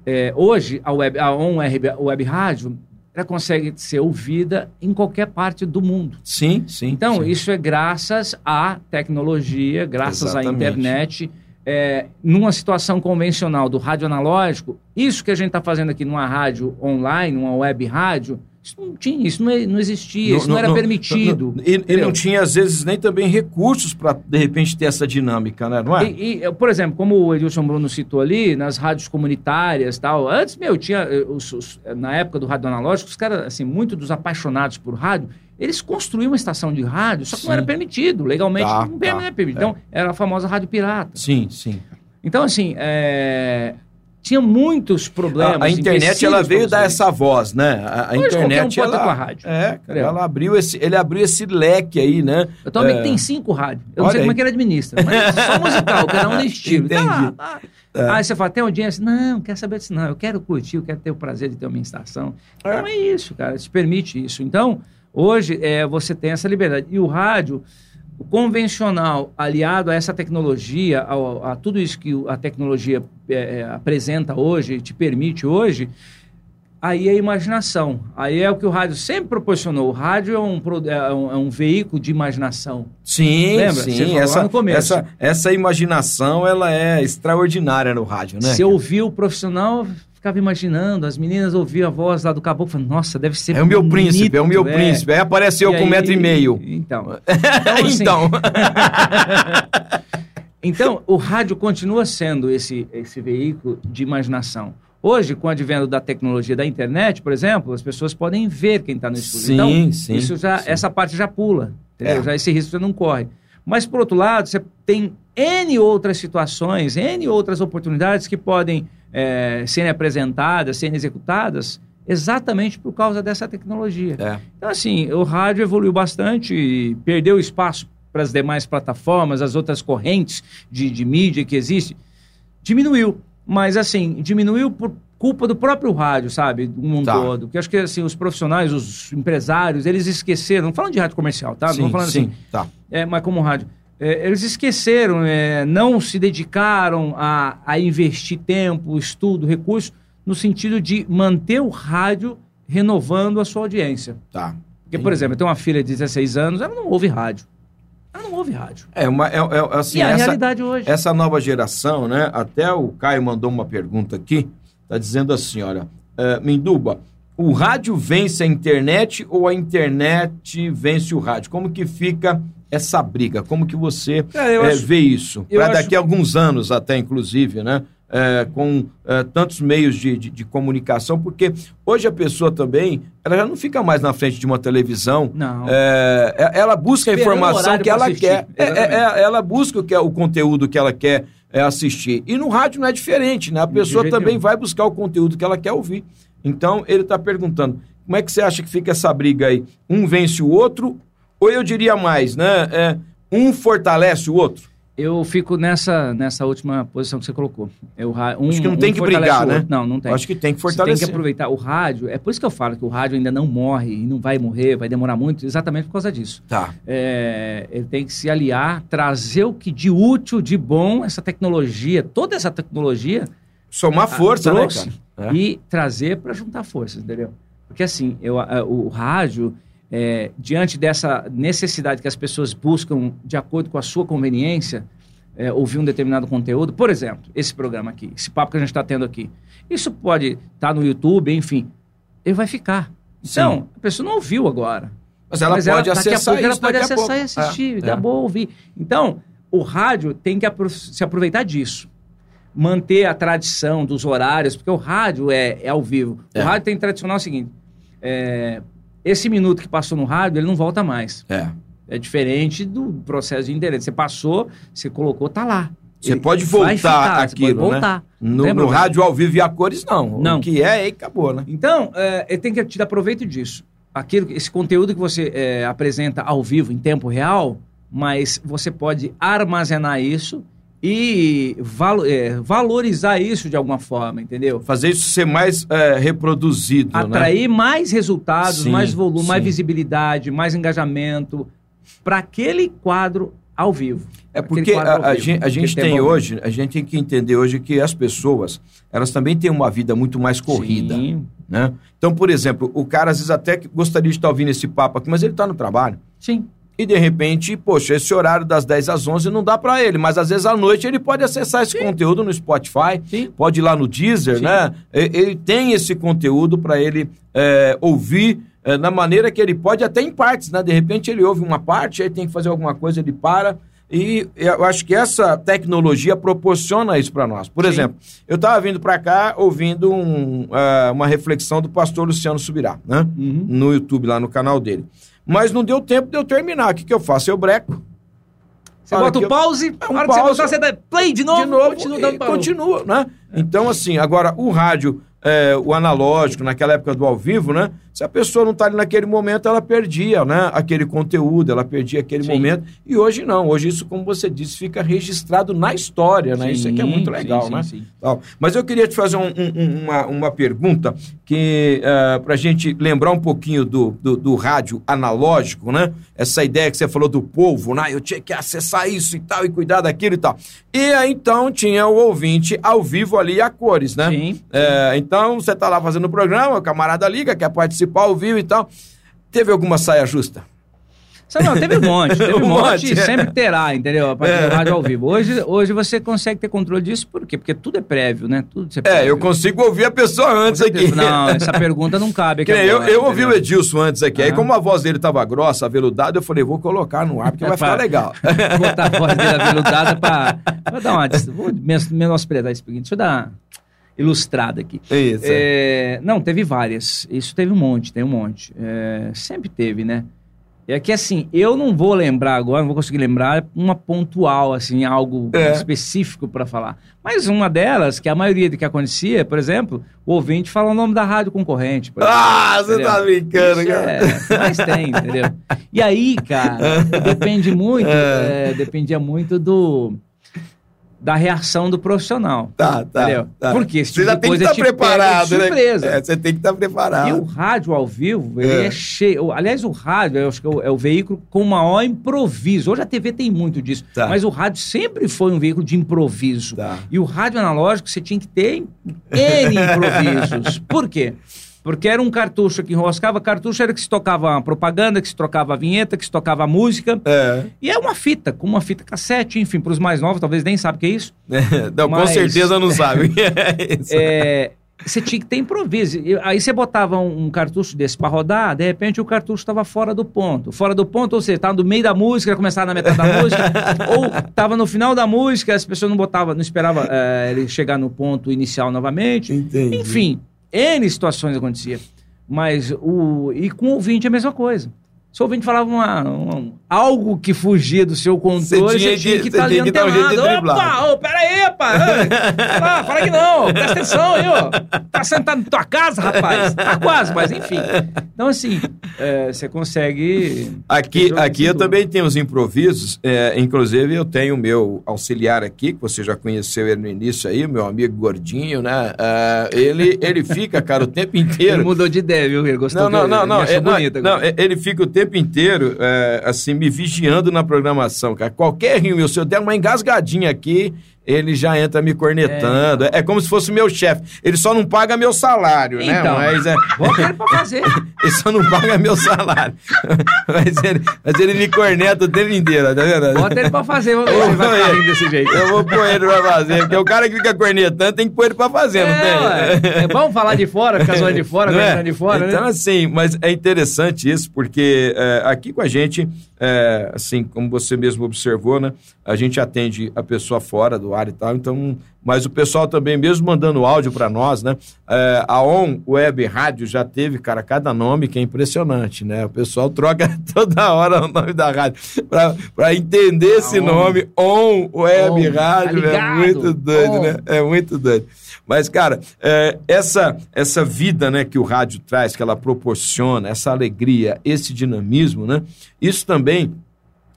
Speaker 4: É, hoje a web, a On Web, a web rádio, ela consegue ser ouvida em qualquer parte do mundo.
Speaker 3: Sim, sim.
Speaker 4: Então,
Speaker 3: sim.
Speaker 4: isso é graças à tecnologia, graças à
Speaker 3: Exatamente.
Speaker 4: internet. É, numa situação convencional do rádio analógico, isso que a gente está fazendo aqui numa rádio online, numa web rádio, Isso não tinha, isso não, é- não existia, isso não, era permitido.
Speaker 3: não- e, e não tinha, às vezes, nem também recursos para, de repente, ter essa dinâmica, né? Não é?
Speaker 4: E, e, por exemplo, como o Edilson Bruno citou ali, nas rádios comunitárias e tal, antes, meu, tinha, eh, os- os- na época do rádio analógico, os caras, assim, muito dos apaixonados por rádio, eles construíam uma estação de rádio, só que não
Speaker 3: Sim.
Speaker 4: era permitido, legalmente
Speaker 3: Tá,
Speaker 4: não era
Speaker 3: tá,
Speaker 4: permitido.
Speaker 3: é.
Speaker 4: Então, era a famosa rádio pirata.
Speaker 3: Sim, sim.
Speaker 4: Então, assim, é, tinha muitos problemas.
Speaker 3: A, a internet, ela veio dar essa voz, né? A, a
Speaker 4: um
Speaker 3: internet,
Speaker 4: ter
Speaker 3: ela...
Speaker 4: com a rádio.
Speaker 3: É, cara, ela abriu esse, ele abriu esse leque aí, né?
Speaker 4: Eu tenho um amigo
Speaker 3: É.
Speaker 4: que tem cinco rádios. Eu não
Speaker 3: Olha
Speaker 4: sei como
Speaker 3: aí.
Speaker 4: é que ele administra, mas só musical, cada um no estilo. Tá lá,
Speaker 3: Entendi.
Speaker 4: tá.
Speaker 3: É.
Speaker 4: Aí você fala, tem audiência? Não, não quero saber disso, não. Eu quero curtir, eu quero ter o prazer de ter uma estação.
Speaker 3: É.
Speaker 4: Então é isso, cara, te permite isso. Então, hoje é, você tem essa liberdade. E o rádio, o convencional, aliado a essa tecnologia, ao- a, tudo isso que a tecnologia é, é, apresenta hoje, te permite hoje, aí é a imaginação. Aí é o que o rádio sempre proporcionou. O rádio é um, é um, é um veículo de imaginação.
Speaker 3: Sim,
Speaker 4: Lembra? Você
Speaker 3: sim. Essa,
Speaker 4: no começo.
Speaker 3: essa, essa imaginação, ela é extraordinária no rádio, né?
Speaker 4: Você ouvia o profissional, ficava imaginando, as meninas ouviam a voz lá do caboclo, falando, nossa, deve ser
Speaker 3: É o meu
Speaker 4: bonito,
Speaker 3: príncipe, é o meu príncipe. Aí aparece eu
Speaker 4: E
Speaker 3: com um
Speaker 4: aí-
Speaker 3: metro e meio.
Speaker 4: Então, então, assim,
Speaker 3: Então,
Speaker 4: então, o rádio continua sendo esse, esse veículo de imaginação. Hoje, com o advento da tecnologia da internet, por exemplo, as pessoas podem ver quem está no estúdio.
Speaker 3: Sim,
Speaker 4: então,
Speaker 3: sim,
Speaker 4: isso já,
Speaker 3: sim.
Speaker 4: essa parte já pula. entendeu?
Speaker 3: É.
Speaker 4: Já esse risco você não corre. Mas, por outro lado, você tem N outras situações, N outras oportunidades que podem eh, serem apresentadas, serem executadas, exatamente por causa dessa tecnologia.
Speaker 3: é.
Speaker 4: Então, assim, o rádio evoluiu bastante, perdeu espaço para as demais plataformas, as outras correntes de, de mídia que existem. Diminuiu. Mas, assim, diminuiu por culpa do próprio rádio, sabe? Do mundo
Speaker 3: Tá.
Speaker 4: todo. Porque acho que, assim, os profissionais, os empresários, eles esqueceram. Não falando de rádio comercial, tá?
Speaker 3: sim,
Speaker 4: não falando
Speaker 3: sim,
Speaker 4: assim.
Speaker 3: tá.
Speaker 4: É, mas como rádio. É, eles esqueceram, é, não se dedicaram a, a investir tempo, estudo, recurso, no sentido de manter o rádio renovando a sua audiência.
Speaker 3: Tá.
Speaker 4: Porque, por exemplo, eu tenho uma filha de 16 anos, ela não ouve rádio. Ela não ouve rádio.
Speaker 3: É, uma, é, é, assim,
Speaker 4: e a
Speaker 3: essa,
Speaker 4: realidade hoje.
Speaker 3: essa nova geração, né? Até o Caio mandou uma pergunta aqui, tá dizendo assim, olha, é, Minduba, o rádio vence a internet ou a internet vence o rádio? Como que fica essa briga? Como que você
Speaker 4: Cara, eu
Speaker 3: é,
Speaker 4: acho-
Speaker 3: vê isso? Para
Speaker 4: acho-
Speaker 3: daqui a alguns anos até, inclusive, né? É, com é, tantos meios de, de, de comunicação, porque hoje a pessoa também, ela já não fica mais na frente de uma televisão,
Speaker 4: Não.
Speaker 3: é, é- ela busca a
Speaker 4: Esperando
Speaker 3: informação que ela
Speaker 4: assistir.
Speaker 3: quer. É, é, é, ela busca o, que é, o conteúdo que ela quer é, assistir. E no rádio não é diferente, né? A pessoa também
Speaker 4: nenhum.
Speaker 3: vai buscar o conteúdo que ela quer ouvir. Então, ele está perguntando, como é que você acha que fica essa briga aí? Um vence o outro? Ou eu diria mais, né? É, um fortalece o outro?
Speaker 4: Eu fico nessa, nessa última posição que você colocou. Eu, um,
Speaker 3: Acho que não
Speaker 4: um
Speaker 3: tem que
Speaker 4: fortalece
Speaker 3: brigar, né?
Speaker 4: Não, não tem.
Speaker 3: Acho que tem que
Speaker 4: Você tem
Speaker 3: fortalecer.
Speaker 4: que aproveitar. O rádio, é por isso que eu falo que o rádio ainda não morre e não vai morrer, vai demorar muito, exatamente por causa disso.
Speaker 3: Tá.
Speaker 4: É, ele tem que se aliar, trazer o que de útil, de bom, essa tecnologia, toda essa tecnologia,
Speaker 3: Somar força, né,
Speaker 4: trouxe
Speaker 3: cara? É.
Speaker 4: e trazer para juntar forças, entendeu? Porque assim, eu, a- o rádio, é, diante dessa necessidade que as pessoas buscam de acordo com a sua conveniência, é, ouvir um determinado conteúdo, por exemplo, esse programa aqui, esse papo que a gente está tendo aqui, isso pode estar no YouTube, enfim, ele vai ficar. Então,
Speaker 3: Sim.
Speaker 4: a pessoa não ouviu agora.
Speaker 3: Mas ela
Speaker 4: Mas
Speaker 3: pode
Speaker 4: daqui a
Speaker 3: acessar
Speaker 4: pouco ela
Speaker 3: isso
Speaker 4: pode
Speaker 3: daqui a
Speaker 4: acessar e assistir,
Speaker 3: É,
Speaker 4: dá
Speaker 3: é.
Speaker 4: bom ouvir. Então, o rádio tem que se aproveitar disso. Manter a tradição dos horários, porque o rádio é, é ao vivo.
Speaker 3: É.
Speaker 4: O rádio tem tradicional o seguinte: é, esse minuto que passou no rádio, ele não volta mais.
Speaker 3: É.
Speaker 4: É diferente do processo de internet. Você passou, você colocou, tá lá.
Speaker 3: Você pode voltar
Speaker 4: ficar,
Speaker 3: aquilo,
Speaker 4: pode voltar.
Speaker 3: né? No, no rádio ao vivo e a cores, não.
Speaker 4: Não.
Speaker 3: O que é, aí acabou, né?
Speaker 4: Então, é, ele tem que te dar proveito disso. Aquilo, esse conteúdo que você é, apresenta ao vivo, em tempo real, mas você pode armazenar isso e valo- é, valorizar isso de alguma forma, entendeu?
Speaker 3: Fazer isso ser mais é, reproduzido, né?
Speaker 4: Atrair mais resultados,
Speaker 3: Sim,
Speaker 4: mais volume, mais
Speaker 3: sim.
Speaker 4: visibilidade, mais engajamento para aquele quadro ao vivo.
Speaker 3: É porque a, a
Speaker 4: vivo,
Speaker 3: gente, a gente tem
Speaker 4: ao
Speaker 3: hoje, a gente tem que entender hoje que as pessoas, elas também têm uma vida muito mais corrida,
Speaker 4: Sim,
Speaker 3: né? Então, por exemplo, o cara às vezes até que gostaria de estar ouvindo esse papo aqui, mas ele está no trabalho.
Speaker 4: sim.
Speaker 3: E de repente, poxa, esse horário das 10 às 11 não dá para ele, mas às vezes à noite ele pode acessar esse conteúdo no Spotify,
Speaker 4: Sim.
Speaker 3: pode ir lá no Deezer,
Speaker 4: Sim.
Speaker 3: né? Ele tem esse conteúdo para ele é, ouvir é, na maneira que ele pode, até em partes, né? De repente ele ouve uma parte, aí tem que fazer alguma coisa, ele para. E eu acho que essa tecnologia proporciona isso para nós. Por
Speaker 4: Sim.
Speaker 3: exemplo, eu estava vindo para cá ouvindo um, ah, uma reflexão do pastor Luciano Subirá, né?
Speaker 4: Uhum.
Speaker 3: No YouTube, lá no canal dele. Mas não deu tempo de eu terminar. O que, que eu faço? Eu breco.
Speaker 4: Você
Speaker 3: Olha,
Speaker 4: bota o pause,
Speaker 3: É
Speaker 4: na
Speaker 3: um
Speaker 4: hora que você
Speaker 3: pause.
Speaker 4: botar, você dá play de novo,
Speaker 3: de novo
Speaker 4: continua
Speaker 3: e continua, né? Então, assim, agora o rádio, é, o analógico, naquela época do ao vivo, né? Se a pessoa não está ali naquele momento, ela perdia, né? Aquele conteúdo, ela perdia aquele
Speaker 4: Sim.
Speaker 3: momento. E hoje não. Hoje isso, como você disse, fica registrado na história, né? isso aqui é
Speaker 4: Sim,
Speaker 3: muito
Speaker 4: sim,
Speaker 3: legal,
Speaker 4: sim,
Speaker 3: né?
Speaker 4: sim.
Speaker 3: Tal. Mas eu queria te fazer um- um- um- uma, uma pergunta que para a gente lembrar um pouquinho do, do, do rádio analógico, né? Essa ideia que você falou do povo, né? Eu tinha que acessar isso e tal, e cuidar daquilo e tal. E aí, então tinha o ouvinte ao vivo ali a cores, né?
Speaker 4: Sim.
Speaker 3: É, então você tá lá fazendo o programa, o camarada liga, quer participar ao vivo e tal. Teve alguma saia justa?
Speaker 4: Não, teve um monte, teve um,
Speaker 3: Um
Speaker 4: monte,
Speaker 3: monte, é.
Speaker 4: sempre terá, entendeu? A partir do rádio ao vivo. Hoje, hoje você consegue ter controle disso, por quê? Porque tudo é prévio, né? Tudo
Speaker 3: É, eu consigo ouvir a pessoa antes aqui.
Speaker 4: Não, essa pergunta não cabe aqui
Speaker 3: eu,
Speaker 4: agora,
Speaker 3: eu ouvi o? Edilson antes aqui, aí como a voz dele tava grossa, aveludada, eu falei, vou colocar no ar, porque vai ficar
Speaker 4: Pra-
Speaker 3: legal.
Speaker 4: botar a voz dele aveludada pra dar uma. Vou men- menosprezar isso aqui. Deixa eu dar ilustrada aqui.
Speaker 3: Isso.
Speaker 4: É, não, teve várias. Isso teve um monte, tem um monte. É, sempre teve, né? É que assim, eu não vou lembrar agora, não vou conseguir lembrar uma pontual, assim, algo
Speaker 3: É.
Speaker 4: específico para falar. Mas uma delas, que a maioria do que acontecia, por exemplo, o ouvinte fala o nome da rádio concorrente. por exemplo.
Speaker 3: Ah, você
Speaker 4: Entendeu?
Speaker 3: tá brincando,
Speaker 4: Isso
Speaker 3: cara.
Speaker 4: É, mas tem, entendeu? E aí, cara, depende muito, é, dependia muito do da reação do profissional.
Speaker 3: Tá, tá. Tá.
Speaker 4: Porque esse
Speaker 3: você
Speaker 4: tipo
Speaker 3: já tem que estar
Speaker 4: te pega de
Speaker 3: preparado, né?
Speaker 4: surpresa.
Speaker 3: É, você tem que estar preparado.
Speaker 4: E o rádio ao vivo, ele
Speaker 3: É.
Speaker 4: é, cheio. Aliás, o rádio, eu acho que é o, é o veículo com maior improviso. Hoje a TV tem muito disso.
Speaker 3: Tá.
Speaker 4: Mas o rádio sempre foi um veículo de improviso.
Speaker 3: Tá.
Speaker 4: E o rádio analógico você tinha que ter N improvisos. Por quê? Porque era um cartucho que enroscava. Cartucho era que se tocava a propaganda, que se trocava a vinheta, que se tocava a música.
Speaker 3: É.
Speaker 4: E é uma fita, com uma fita cassete, enfim, para os mais novos, talvez nem sabem o que é isso.
Speaker 3: Não, com
Speaker 4: Mas-
Speaker 3: certeza não sabe. É isso.
Speaker 4: É, você tinha que ter improviso. Aí você botava um, um cartucho desse para rodar, de repente o cartucho estava fora do ponto. Fora do ponto, ou seja, estava no meio da música, começava na metade da música, ou estava no final da música, as pessoas não botavam, não esperavam é, ele chegar no ponto inicial novamente.
Speaker 3: Entendi.
Speaker 4: Enfim, N situações acontecia. Mas o. E com o ouvinte é a mesma coisa. Se o ouvinte falava uma, uma- algo que fugia do seu controle,
Speaker 3: Você tinha
Speaker 4: você tinha
Speaker 3: que-
Speaker 4: estar ali
Speaker 3: um jeito de
Speaker 4: antenado.
Speaker 3: driblar.
Speaker 4: Opa, ô, peraí, pá. Ah, fala que não, presta atenção aí, ó. Tá sentado na tua casa, rapaz. Tá quase, mas enfim. Então, assim, é, você consegue.
Speaker 3: Aqui, aqui eu
Speaker 4: tudo.
Speaker 3: também tenho os improvisos, é, inclusive eu tenho o meu auxiliar aqui, que você já conheceu ele no início aí, o meu amigo gordinho, né? Ah, ele, ele fica, cara, o tempo
Speaker 4: Ele
Speaker 3: inteiro.
Speaker 4: mudou de ideia, viu? Ele gostou
Speaker 3: Não, não,
Speaker 4: dele,
Speaker 3: não,
Speaker 4: ele
Speaker 3: não, é, não, não, é, ele fica o tempo inteiro, é, assim, me vigiando na programação, cara. Qualquer rio, se eu der uma engasgadinha aqui, ele já entra me cornetando. É, como se fosse meu chefe. Ele só não paga meu salário, né?
Speaker 4: Então,
Speaker 3: Mas é,
Speaker 4: bota ele pra fazer.
Speaker 3: ele só não paga meu salário. mas, ele, mas ele me corneta o tempo inteiro, tá vendo?
Speaker 4: Bota ele pra fazer, vamos ver se ele vai ficar desse jeito.
Speaker 3: Eu vou pôr ele pra fazer, porque o cara que fica cornetando tem que pôr ele pra fazer, não
Speaker 4: É,
Speaker 3: tem?
Speaker 4: ué. é bom falar de fora, ficar zoando de fora,
Speaker 3: Não é?
Speaker 4: aguentando de fora,
Speaker 3: Então,
Speaker 4: né?
Speaker 3: assim, mas é interessante isso, porque é, aqui com a gente, é, assim, como você mesmo observou, né? A gente atende a pessoa fora do ar e tal, então. Mas o pessoal também, mesmo mandando áudio para nós, né? é, a On Web Rádio já teve, cara, cada nome que é impressionante, né? O pessoal troca toda hora o nome da rádio para entender esse
Speaker 4: On.
Speaker 3: nome. On Web
Speaker 4: On,
Speaker 3: Rádio,
Speaker 4: tá
Speaker 3: é muito doido,
Speaker 4: On.
Speaker 3: né? É muito doido. Mas, cara, é, essa, essa vida né, que o rádio traz, que ela proporciona, essa alegria, esse dinamismo, né? Isso também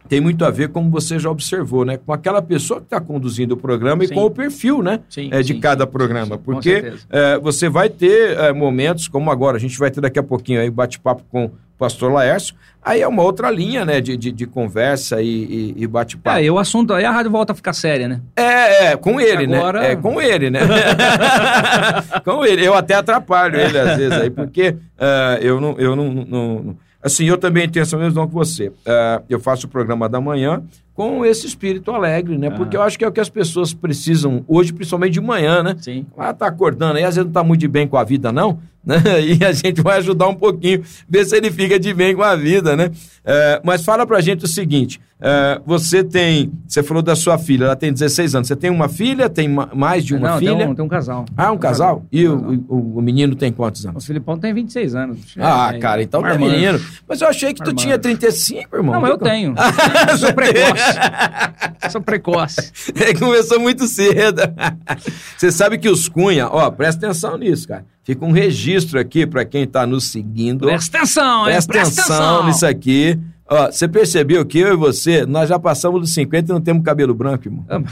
Speaker 3: tem muito a ver, como você já observou, né? Com aquela pessoa que está conduzindo o programa
Speaker 4: Sim.
Speaker 3: e com o perfil, né?
Speaker 4: Sim,
Speaker 3: é, de
Speaker 4: sim,
Speaker 3: cada programa. porque é, você vai ter é, momentos, como agora, a gente vai ter daqui a pouquinho aí bate-papo com o pastor Laércio. Aí é uma outra linha, né? De, de, de conversa e, e, e bate-papo.
Speaker 4: É, e o assunto aí a rádio volta a ficar séria, né?
Speaker 3: É, é, com ele,
Speaker 4: Agora-
Speaker 3: né? É, com ele, né? com ele. Eu até atrapalho ele às vezes aí, porque ah, eu, não, eu não, não- não- Assim, eu também tenho essa mesma que você. Ah, eu faço o programa da manhã, com esse espírito alegre, né?
Speaker 4: Ah.
Speaker 3: Porque eu acho que é o que as pessoas precisam hoje, principalmente de manhã, né?
Speaker 4: Sim.
Speaker 3: Ela tá acordando aí, às vezes não tá muito de bem com a vida, não, né? E a gente vai ajudar um pouquinho, ver se ele fica de bem com a vida, né? É, mas fala pra gente o seguinte: é, você tem. Você falou da sua filha, ela tem 16 anos. Você tem uma filha? Tem ma- mais de uma
Speaker 4: Não,
Speaker 3: filha?
Speaker 4: Tem um, tem um casal.
Speaker 3: Ah, um casal? E
Speaker 4: Um
Speaker 3: o,
Speaker 4: casal.
Speaker 3: o, o menino tem quantos
Speaker 4: O
Speaker 3: anos?
Speaker 4: Filipão tem 26 anos.
Speaker 3: Ah,
Speaker 4: É,
Speaker 3: cara, então é
Speaker 4: marmanjo.
Speaker 3: menino. Mas eu achei que tu tinha 35, irmão.
Speaker 4: Não, mas eu tenho. Eu sou precoce. Sou precoce.
Speaker 3: Ele começou muito cedo. Você sabe que os Cunha, ó, presta atenção nisso, cara. Fica um registro aqui pra quem tá nos seguindo.
Speaker 4: Presta atenção, hein?
Speaker 3: Presta atenção nisso aqui. Ó, você percebeu que eu e você, nós já passamos dos 50 e não temos cabelo branco, irmão.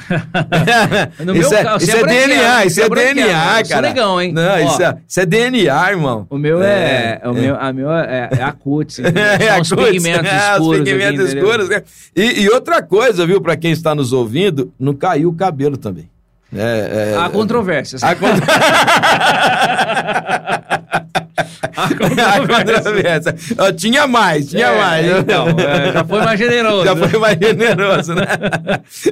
Speaker 4: No
Speaker 3: isso
Speaker 4: meu
Speaker 3: é, isso é
Speaker 4: é branquelo,
Speaker 3: DNA, isso é
Speaker 4: é
Speaker 3: DNA,
Speaker 4: eu sou
Speaker 3: cara.
Speaker 4: negão, hein?
Speaker 3: Não,
Speaker 4: Ó.
Speaker 3: isso é, isso é DNA, irmão.
Speaker 4: O meu é, o meu, a meu é, é a cutis.
Speaker 3: É,
Speaker 4: os pigmentos
Speaker 3: é,
Speaker 4: escuros.
Speaker 3: Os
Speaker 4: aqui,
Speaker 3: pigmentos
Speaker 4: entendeu?
Speaker 3: escuros, né? E, e outra coisa, viu, pra quem está nos ouvindo, não caiu o cabelo também. É, é,
Speaker 4: Há controvérsias.
Speaker 3: Há contro- Há controvérsia. Tinha mais, tinha
Speaker 4: É,
Speaker 3: mais.
Speaker 4: Então, é, já foi mais generoso.
Speaker 3: Já foi mais generoso, né?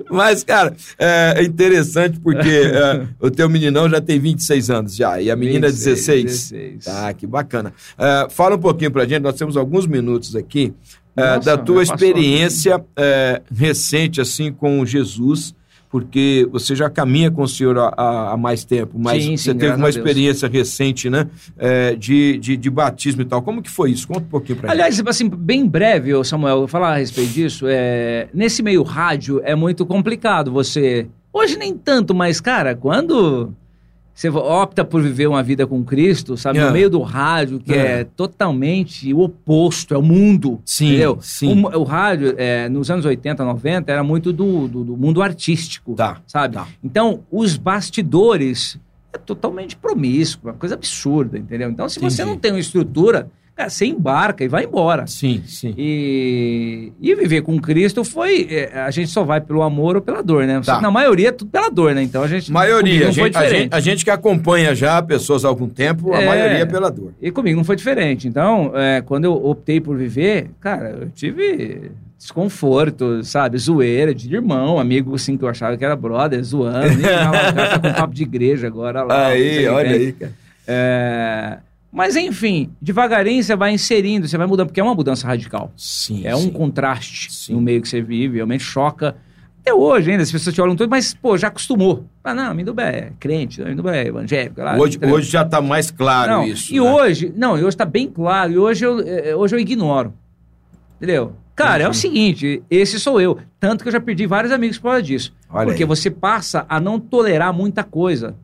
Speaker 3: Mas, cara, é interessante porque é, o teu meninão já tem 26 anos já, e a menina
Speaker 4: 26,
Speaker 3: 16.
Speaker 4: 16.
Speaker 3: Tá, que bacana. É, fala um pouquinho pra gente, nós temos alguns minutos aqui, é,
Speaker 4: Nossa,
Speaker 3: da tua experiência é, recente, assim, com Jesus, porque você já caminha com o Senhor há- há, mais tempo, mas
Speaker 4: Sim,
Speaker 3: você
Speaker 4: sim,
Speaker 3: teve uma experiência recente, né, é, de, de, de batismo e tal. Como que foi isso? Conta um pouquinho pra gente.
Speaker 4: Aliás, assim, bem breve, Samuel, vou falar a respeito disso. É, nesse meio rádio é muito complicado você. Hoje nem tanto, mas, cara, quando você opta por viver uma vida com Cristo, sabe,
Speaker 3: É.
Speaker 4: no meio do rádio, que
Speaker 3: É.
Speaker 4: é, totalmente o oposto, é o mundo.
Speaker 3: Sim,
Speaker 4: entendeu?
Speaker 3: sim.
Speaker 4: O, o rádio, é, nos anos 80, 90, era muito do, do, do mundo artístico.
Speaker 3: Tá,
Speaker 4: Sabe?
Speaker 3: tá.
Speaker 4: Então, os bastidores é totalmente promíscuo, uma coisa absurda, entendeu? Então, se você
Speaker 3: Entendi.
Speaker 4: não tem uma estrutura, cara, você embarca e vai embora.
Speaker 3: Sim, sim.
Speaker 4: E, e viver com Cristo foi. é, a gente só vai pelo amor ou pela dor, né?
Speaker 3: Tá.
Speaker 4: Na maioria é tudo pela dor, né? Então a gente.
Speaker 3: Maioria, a
Speaker 4: não
Speaker 3: gente, a, gente, a gente que acompanha já pessoas há algum tempo, a
Speaker 4: É.
Speaker 3: maioria é pela dor.
Speaker 4: E comigo não foi diferente. Então, é, quando eu optei por viver, cara, eu tive desconforto, sabe? Zoeira de irmão, amigo assim que eu achava que era brother, zoando. Ih, lá, o cara tá com papo de igreja agora lá. não
Speaker 3: Aí, olha aí, cara.
Speaker 4: É, Mas enfim, devagarinho você vai inserindo, você vai mudando, porque é uma mudança radical.
Speaker 3: Sim,
Speaker 4: É um
Speaker 3: sim.
Speaker 4: contraste
Speaker 3: Sim.
Speaker 4: no meio que você vive, realmente choca. Até hoje ainda, as pessoas te olham todo, mas, pô, já acostumou. Ah, não, Minduba é crente, Minduba é evangélico. Lá,
Speaker 3: Hoje,
Speaker 4: entendeu?
Speaker 3: hoje já tá mais claro
Speaker 4: não,
Speaker 3: isso.
Speaker 4: E
Speaker 3: né?
Speaker 4: hoje, não, e hoje tá bem claro, e hoje eu, eh, hoje eu ignoro. Entendeu? Cara, é o seguinte, esse sou eu. Tanto que eu já perdi vários amigos por causa disso.
Speaker 3: Olha
Speaker 4: porque
Speaker 3: aí.
Speaker 4: você passa a não tolerar muita coisa.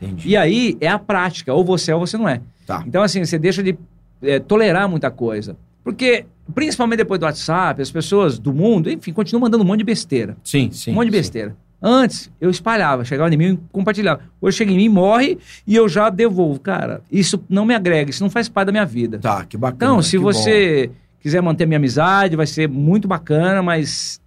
Speaker 3: Entendi.
Speaker 4: E aí é a prática, ou você é ou você não é.
Speaker 3: Tá.
Speaker 4: Então, assim, você deixa de eh, tolerar muita coisa. Porque, principalmente depois do WhatsApp, as pessoas do mundo, enfim, continuam mandando um monte de besteira.
Speaker 3: Sim, sim.
Speaker 4: um monte de
Speaker 3: sim.
Speaker 4: besteira. Antes, eu espalhava, chegava em mim e compartilhava. Hoje chega em mim, morre e eu já devolvo. Cara, isso não me agrega, isso não faz parte da minha vida.
Speaker 3: Tá, que bacana.
Speaker 4: Então, se
Speaker 3: que bom.
Speaker 4: você quiser manter minha amizade, vai ser muito bacana, mas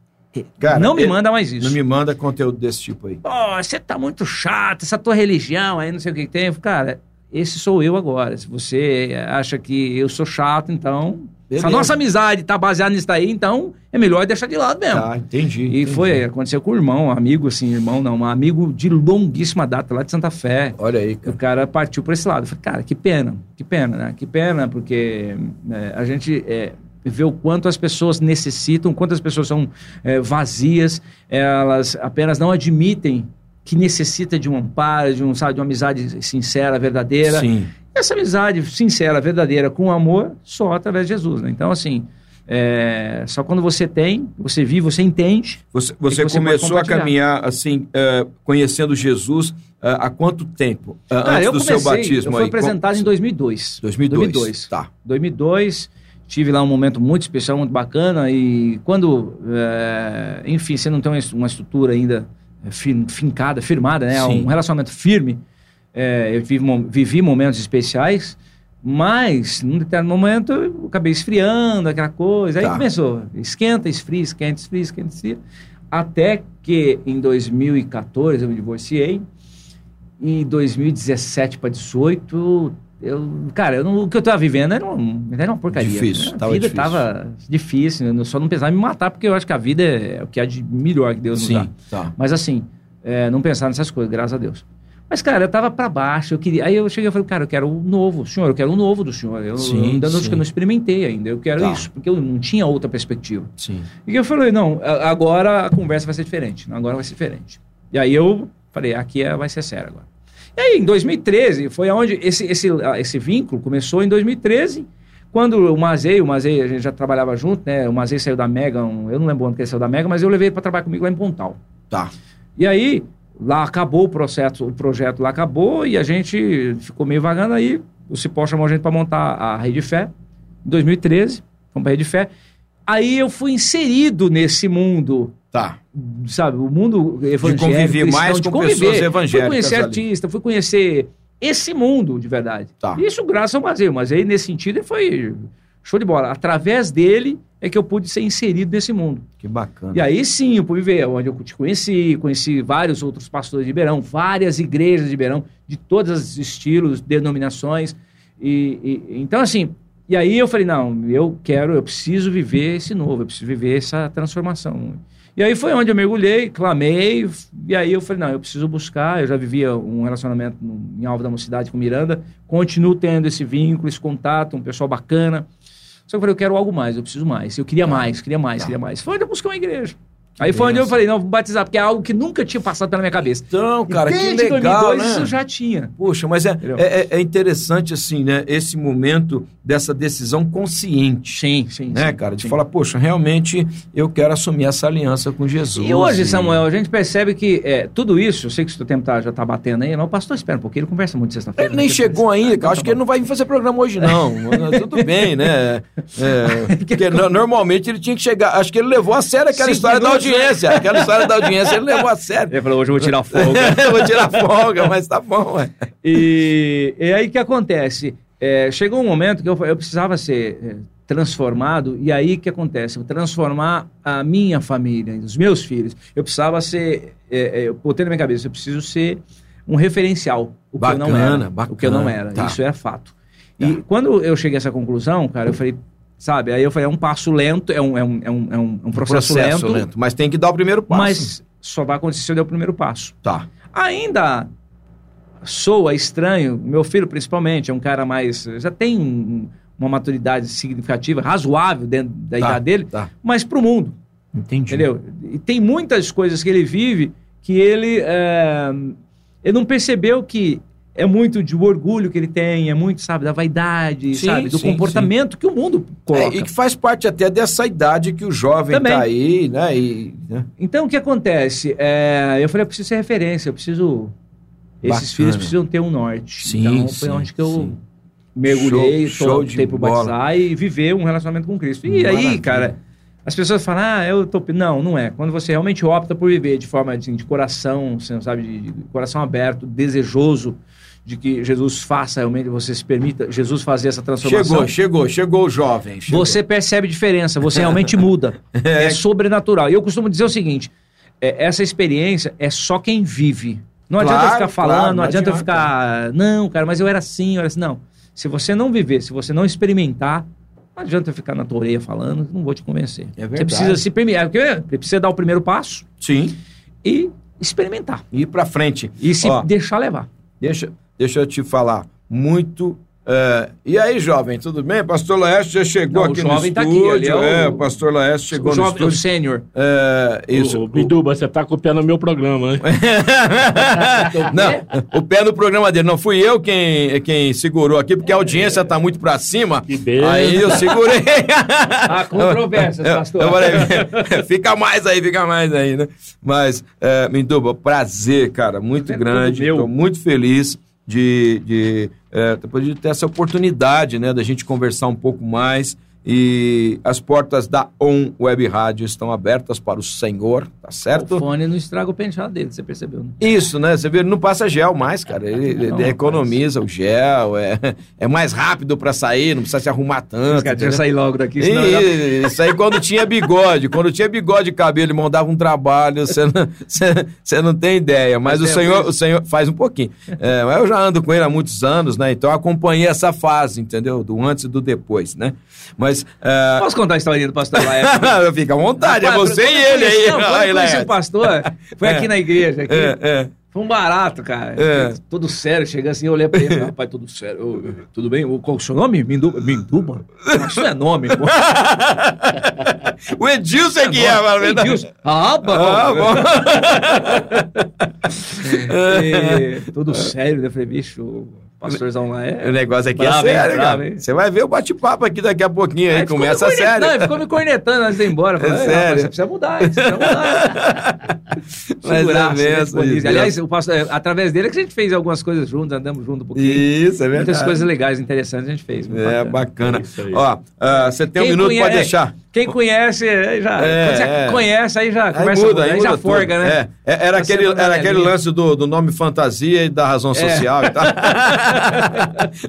Speaker 3: Cara,
Speaker 4: não me manda mais isso.
Speaker 3: Não me manda conteúdo desse tipo aí.
Speaker 4: Pô, você tá muito chato, essa tua religião aí, não sei o que que tem. Cara, esse sou eu agora. Se você acha que eu sou chato, então. Se a
Speaker 3: Beleza.
Speaker 4: nossa amizade tá baseada nisso daí, então é melhor deixar de lado mesmo.
Speaker 3: Tá, entendi.
Speaker 4: E
Speaker 3: entendi.
Speaker 4: foi, aconteceu com o irmão, um amigo assim, irmão não, um amigo de longuíssima data lá de Santa Fé.
Speaker 3: Olha aí,
Speaker 4: O
Speaker 3: cara.
Speaker 4: cara partiu por esse lado. Eu falei, cara, que pena, que pena, né? Que pena, porque é, a gente é, vê o quanto as pessoas necessitam, quanto as pessoas são é, vazias, elas apenas não admitem que necessita de um amparo, de, um, sabe, de uma amizade sincera, verdadeira.
Speaker 3: Sim.
Speaker 4: Essa amizade sincera, verdadeira, com amor, só através de Jesus, né? Então, assim, é, só quando você tem, você vive, você entende,
Speaker 3: Você, você
Speaker 4: que você pode
Speaker 3: começou a caminhar assim, é, conhecendo Jesus é, há quanto tempo? É,
Speaker 4: Cara,
Speaker 3: antes do
Speaker 4: comecei,
Speaker 3: seu batismo
Speaker 4: eu fui
Speaker 3: aí?
Speaker 4: apresentado
Speaker 3: Com-
Speaker 4: em 2002.
Speaker 3: 2002.
Speaker 4: 2002.
Speaker 3: Tá.
Speaker 4: 2002, tive lá um momento muito especial, muito bacana, e quando, é, enfim, você não tem uma es- uma estrutura ainda é, fincada, firmada, né?
Speaker 3: Sim.
Speaker 4: Um relacionamento firme, é, eu vivi, vivi momentos especiais, mas, num determinado momento, eu acabei esfriando, aquela coisa, aí
Speaker 3: Tá.
Speaker 4: começou, esquenta, esfria, esquenta, esfria, esquenta, esfria, até que em 2014 eu me divorciei, em 2017 para 18, eu, cara, eu não- o que eu tava vivendo era, um, era uma porcaria.
Speaker 3: Difícil,
Speaker 4: A
Speaker 3: tava
Speaker 4: vida
Speaker 3: difícil.
Speaker 4: tava difícil, eu só não pensava em me matar, porque eu acho que a vida é o que há de melhor que Deus nos dá.
Speaker 3: Tá.
Speaker 4: Mas assim, é, não pensar nessas coisas, graças a Deus. Mas, cara, eu tava pra baixo, eu queria. Aí eu cheguei e falei, cara, eu quero o novo, senhor, eu quero o novo do senhor. Eu,
Speaker 3: Sim,
Speaker 4: ainda não, acho
Speaker 3: sim.
Speaker 4: que eu não experimentei ainda, eu quero
Speaker 3: Tá.
Speaker 4: isso, porque eu não tinha outra perspectiva.
Speaker 3: Sim.
Speaker 4: E eu falei, não, agora a conversa vai ser diferente, agora vai ser diferente. E aí eu falei, aqui é, vai ser sério agora. E aí, em 2013, foi onde esse, esse, ah, esse vínculo começou em 2013, quando o Mazei, o Mazei, a gente já trabalhava junto, né? O Mazei saiu da Mega, um- eu não lembro onde que ele saiu da Mega, mas eu levei ele para trabalhar comigo lá em Pontal.
Speaker 3: Tá.
Speaker 4: E aí, lá acabou o processo, o projeto lá acabou e a gente ficou meio vagando aí. O Cipó chamou a gente para montar a Rede Fé, em 2013, fomos para a Rede Fé. Aí eu fui inserido nesse mundo,
Speaker 3: Tá.
Speaker 4: sabe, o mundo evangélico.
Speaker 3: conviver
Speaker 4: cristão,
Speaker 3: mais
Speaker 4: de
Speaker 3: com
Speaker 4: conviver.
Speaker 3: pessoas evangélicas
Speaker 4: Fui conhecer
Speaker 3: ali.
Speaker 4: artista, fui conhecer esse mundo de verdade.
Speaker 3: Tá.
Speaker 4: Isso graças ao Mazei. Mas aí, nesse sentido, foi show de bola. Através dele é que eu pude ser inserido nesse mundo.
Speaker 3: Que bacana.
Speaker 4: E aí sim, eu pude ver onde eu te conheci, conheci vários outros pastores de Ribeirão, várias igrejas de Ribeirão, de todos os estilos, denominações. E, e- então, assim, e aí eu falei, não, eu quero, eu preciso viver esse novo, eu preciso viver essa transformação. E aí foi onde eu mergulhei, clamei, e aí eu falei, não, eu preciso buscar, eu já vivia um relacionamento em Alva da Mocidade com Miranda, continuo tendo esse vínculo, esse contato, um pessoal bacana. Só que eu falei, eu quero algo mais, eu preciso mais. Eu queria mais, queria mais, queria mais. Foi onde eu busquei uma igreja. Aí foi onde eu falei, não, vou batizar, porque é algo que nunca tinha passado pela minha cabeça.
Speaker 3: Então, cara,
Speaker 4: e
Speaker 3: que legal,
Speaker 4: 2002
Speaker 3: né?
Speaker 4: isso já tinha.
Speaker 3: Poxa, mas é, é, é interessante, assim, né? Esse momento dessa decisão consciente.
Speaker 4: Sim, sim.
Speaker 3: Né,
Speaker 4: sim,
Speaker 3: cara? De
Speaker 4: sim.
Speaker 3: falar, poxa, realmente eu quero assumir essa aliança com Jesus.
Speaker 4: E hoje, Samuel, a gente percebe que é, tudo isso, eu sei que o seu tempo tá- já está batendo aí, mas o pastor espera um pouquinho, ele conversa muito sexta-feira.
Speaker 3: Ele nem
Speaker 4: né?
Speaker 3: chegou ainda, cara.
Speaker 4: Então
Speaker 3: Acho
Speaker 4: tá
Speaker 3: que ele não vai vir fazer programa hoje, não. Tudo bem, né? É, porque no- normalmente ele tinha que chegar. Acho que ele levou a sério aquela
Speaker 4: Cinco
Speaker 3: história da
Speaker 4: né?
Speaker 3: Audiência. Aquela história da audiência ele levou a sério.
Speaker 4: Ele falou, hoje eu vou tirar folga.
Speaker 3: eu vou tirar folga, mas tá bom, ué.
Speaker 4: E, e aí o que acontece? É, chegou um momento que eu, eu precisava ser é, transformado, e aí o que acontece? Eu transformar a minha família, os meus filhos. Eu precisava ser, é, é, eu botei na minha cabeça, eu preciso ser um referencial. O que eu não
Speaker 3: Bacana,
Speaker 4: era. O que eu não
Speaker 3: bacana,
Speaker 4: era.
Speaker 3: tá.
Speaker 4: Isso é fato. E quando eu cheguei a essa conclusão, cara, eu falei, sabe? Aí eu falei, é um passo lento, é um, é um, é um, é um- um processo, lento,
Speaker 3: Mas tem que dar o primeiro passo.
Speaker 4: mas só vai acontecer se eu der o primeiro passo.
Speaker 3: Tá.
Speaker 4: Ainda soa estranho, meu filho principalmente, é um cara mais. já tem um- uma maturidade significativa, razoável dentro da
Speaker 3: Tá,
Speaker 4: idade dele,
Speaker 3: Tá.
Speaker 4: mas pro mundo,
Speaker 3: Entendi.
Speaker 4: entendeu? E tem muitas coisas que ele vive que ele. é, ele não percebeu que. É muito de orgulho que ele tem, é muito, sabe, da vaidade,
Speaker 3: Sim,
Speaker 4: sabe, do
Speaker 3: sim,
Speaker 4: comportamento que o mundo
Speaker 3: É,
Speaker 4: coloca.
Speaker 3: e que faz parte até dessa idade que o jovem
Speaker 4: Também.
Speaker 3: tá aí, né? E, né?
Speaker 4: Então, o que acontece? É, eu falei, eu preciso ser referência, eu preciso. Esses
Speaker 3: Bacana.
Speaker 4: filhos precisam ter um norte.
Speaker 3: Sim,
Speaker 4: então,
Speaker 3: sim,
Speaker 4: foi onde que eu
Speaker 3: sim.
Speaker 4: mergulhei,
Speaker 3: Show- show de bola.
Speaker 4: batizar e viver um relacionamento com Cristo. E
Speaker 3: Maravilha.
Speaker 4: aí, cara, as pessoas falam, ah, eu tô. Não, não é. Quando você realmente opta por viver de forma assim, de coração, você sabe, de, de coração aberto, desejoso de que Jesus faça realmente, você se permita, Jesus fazer essa transformação.
Speaker 3: Chegou, chegou, chegou o jovem. chegou.
Speaker 4: Você percebe diferença, você realmente muda. É, sobrenatural. E eu costumo dizer o seguinte: é, essa experiência é só quem vive. Não adianta eu
Speaker 3: Claro,
Speaker 4: ficar falando,
Speaker 3: claro,
Speaker 4: não
Speaker 3: não
Speaker 4: adianta eu
Speaker 3: adianta.
Speaker 4: ficar. Não, cara, mas eu era assim, eu era assim. Não. Se você não viver, se você não experimentar, não adianta eu ficar na tua orelha falando, não vou te convencer.
Speaker 3: É
Speaker 4: Você
Speaker 3: verdade.
Speaker 4: precisa se permitir. Você precisa dar o primeiro passo
Speaker 3: Sim,
Speaker 4: e experimentar.
Speaker 3: ir pra frente.
Speaker 4: E se
Speaker 3: Ó,
Speaker 4: deixar levar.
Speaker 3: Deixa, deixa eu te falar. Muito. é, e aí, jovem, tudo bem? Pastor Laércio já chegou
Speaker 4: Não, o
Speaker 3: aqui no
Speaker 4: jovem tá aqui,
Speaker 3: estúdio.
Speaker 4: ele é o-
Speaker 3: é, o pastor Laércio chegou
Speaker 4: o
Speaker 3: no
Speaker 4: jovem, o
Speaker 3: estúdio.
Speaker 4: sênior.
Speaker 3: É, isso.
Speaker 7: Ô, Biduba, você tá copiando o meu programa, né?
Speaker 3: não, o pé no programa dele. Não fui eu quem, quem segurou aqui, porque a audiência tá muito pra cima.
Speaker 7: Que beleza.
Speaker 3: Aí eu segurei.
Speaker 4: Há controvérsias,
Speaker 3: Eu-
Speaker 4: pastor.
Speaker 3: eu falei, fica mais aí, fica mais aí, né? Mas, é, Minduba, prazer, cara, muito
Speaker 4: É
Speaker 3: grande.
Speaker 4: meu.
Speaker 3: Estou muito feliz de, de, é, depois de ter essa oportunidade, né, da gente conversar um pouco mais E as portas da On Web Rádio estão abertas para o senhor, tá
Speaker 4: O
Speaker 3: certo?
Speaker 4: fone não estraga o penteado dele, você percebeu, né?
Speaker 3: Isso, né? Você vê, ele não passa gel mais, cara. Ele, ele
Speaker 4: Não,
Speaker 3: economiza o gel, é, é mais rápido pra sair, não precisa se arrumar tanto.
Speaker 4: Cara, deixa eu sair logo daqui, senão eu já-
Speaker 3: Isso aí quando tinha bigode. Quando tinha bigode e cabelo, ele mandava um trabalho, você não, você- você não tem ideia. Mas o
Speaker 4: tempo
Speaker 3: senhor, o senhor faz um pouquinho. É, eu já ando com ele há muitos anos, né? Então eu acompanhei essa fase, entendeu? Do antes e do depois, né? Mas. É,
Speaker 4: Posso contar a historinha do pastor Laércio?
Speaker 3: Fica à vontade, é você e
Speaker 4: eu
Speaker 3: ele aí.
Speaker 4: Não, quando eu conheci o pastor, foi aqui na igreja. Aqui.
Speaker 3: É, é.
Speaker 4: Foi um barato, cara.
Speaker 3: É.
Speaker 4: Todo sério, chega assim, eu olhei pra ele, rapaz, tudo sério. Ô, tudo bem? Qual é o seu nome? Minduba? Minduba? Isso é nome, pô.
Speaker 3: O Edilson é que é, mano. verdade.
Speaker 4: Edilson. Ah, bom.
Speaker 3: Ah, bom.
Speaker 4: E, tudo sério, né? Eu falei, bicho, pastorzão lá é...
Speaker 3: O negócio aqui
Speaker 4: Bravo,
Speaker 3: é sério, cara.
Speaker 4: hein?
Speaker 3: Você vai ver o bate-papo aqui daqui a pouquinho aí,
Speaker 4: Aí ficou
Speaker 3: começa
Speaker 4: me cornetando,
Speaker 3: sério.
Speaker 4: Não, ele ficou me cornetando antes de ir embora. Falei,
Speaker 3: É
Speaker 4: "Ei,
Speaker 3: sério?
Speaker 4: você precisa mudar, você precisa mudar.
Speaker 3: Mas é
Speaker 4: né,
Speaker 3: mesmo, isso.
Speaker 4: Aliás, o pastor, é, através dele é que a gente fez algumas coisas juntos, andamos juntos um pouquinho.
Speaker 3: Isso, é verdade.
Speaker 4: Muitas coisas legais, interessantes a gente fez.
Speaker 3: É,
Speaker 4: bacana.
Speaker 3: bacana.
Speaker 7: É aí.
Speaker 3: Ó, ah, você tem um minuto
Speaker 4: conhe-
Speaker 3: pra
Speaker 4: é,
Speaker 3: deixar.
Speaker 4: Quem conhece, aí já.
Speaker 3: É,
Speaker 4: quando você
Speaker 3: é.
Speaker 4: conhece, aí já
Speaker 3: Aí
Speaker 4: começa
Speaker 3: muda,
Speaker 4: a
Speaker 3: aí
Speaker 4: aí
Speaker 3: muda
Speaker 4: já
Speaker 3: tudo.
Speaker 4: forga, né?
Speaker 3: É, é, era aquele, era aquele lance do, do nome fantasia e da razão
Speaker 4: É.
Speaker 3: social e tal.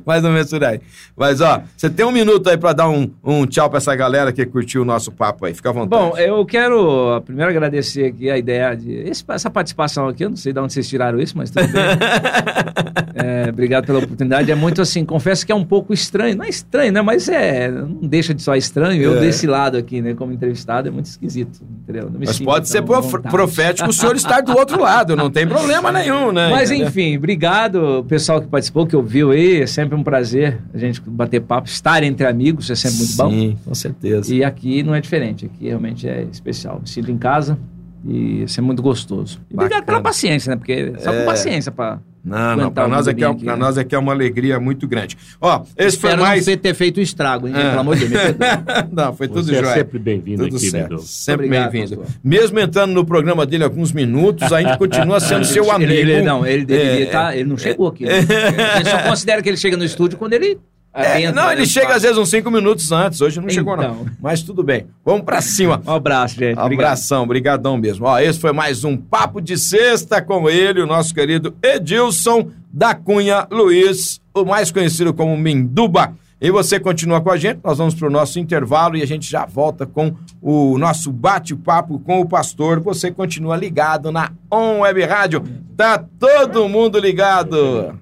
Speaker 3: Mais ou menos por aí. Mas, ó, você tem um minuto aí pra dar um, um tchau pra essa galera que curtiu o nosso papo aí. Fica à vontade.
Speaker 4: Bom, eu quero primeiro agradecer aqui a ideia de. esse- essa participação aqui, eu não sei de onde vocês tiraram isso, mas tudo bem. É, obrigado pela oportunidade. É muito assim, confesso que é um pouco estranho. Não é estranho, né? Mas é. Não deixa de só estranho. Eu
Speaker 3: É.
Speaker 4: desse lado aqui, né, como entrevistado, é muito esquisito. Entendeu?
Speaker 3: Mas pode ser prof-
Speaker 4: vontade.
Speaker 3: profético o senhor estar do outro lado, não tem problema nenhum, né?
Speaker 4: Mas enfim, obrigado pessoal que participou, que ouviu aí. É sempre um prazer a gente bater papo, estar entre amigos, é sempre muito bom.
Speaker 3: Sim, com certeza.
Speaker 4: E aqui não é diferente, aqui realmente é especial. Me sinto em casa e isso é muito gostoso. E obrigado pela paciência, né? Porque só
Speaker 3: É.
Speaker 4: com paciência pra.
Speaker 3: Não, não,
Speaker 4: o
Speaker 3: nós, aqui é,
Speaker 4: Mundinho aqui,
Speaker 3: pra
Speaker 4: né?
Speaker 3: nós aqui é uma alegria muito grande. Ó, esse
Speaker 4: Espero
Speaker 3: foi mais...
Speaker 4: não ter feito estrago, hein?
Speaker 3: É.
Speaker 4: Pelo amor de Deus.
Speaker 3: não, foi tudo
Speaker 7: Você é
Speaker 3: jóia.
Speaker 7: sempre bem-vindo aqui,
Speaker 3: certo.
Speaker 7: Bidu.
Speaker 3: Sempre bem-vindo. Mesmo entrando no programa dele alguns minutos, ainda continua sendo seu amigo.
Speaker 4: Ele, ele- não, ele deveria
Speaker 3: É,
Speaker 4: tá, ele não chegou aqui. né? Ele só considera que ele chega no estúdio quando ele.
Speaker 3: É, não, ele chega às vezes uns cinco minutos antes. Hoje não chegou, não.
Speaker 4: Então.
Speaker 3: Mas tudo bem. Vamos pra cima.
Speaker 4: Um abraço, gente. Obrigado.
Speaker 3: Abração, brigadão mesmo. Ó, esse foi mais um Papo de Sexta com ele, o nosso querido Edilson da Cunha Luiz, o mais conhecido como Minduba. E você continua com a gente, nós vamos para o nosso intervalo e a gente já volta com o nosso bate-papo com o pastor. Você continua ligado na On Web Rádio. Tá todo mundo ligado.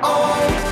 Speaker 1: On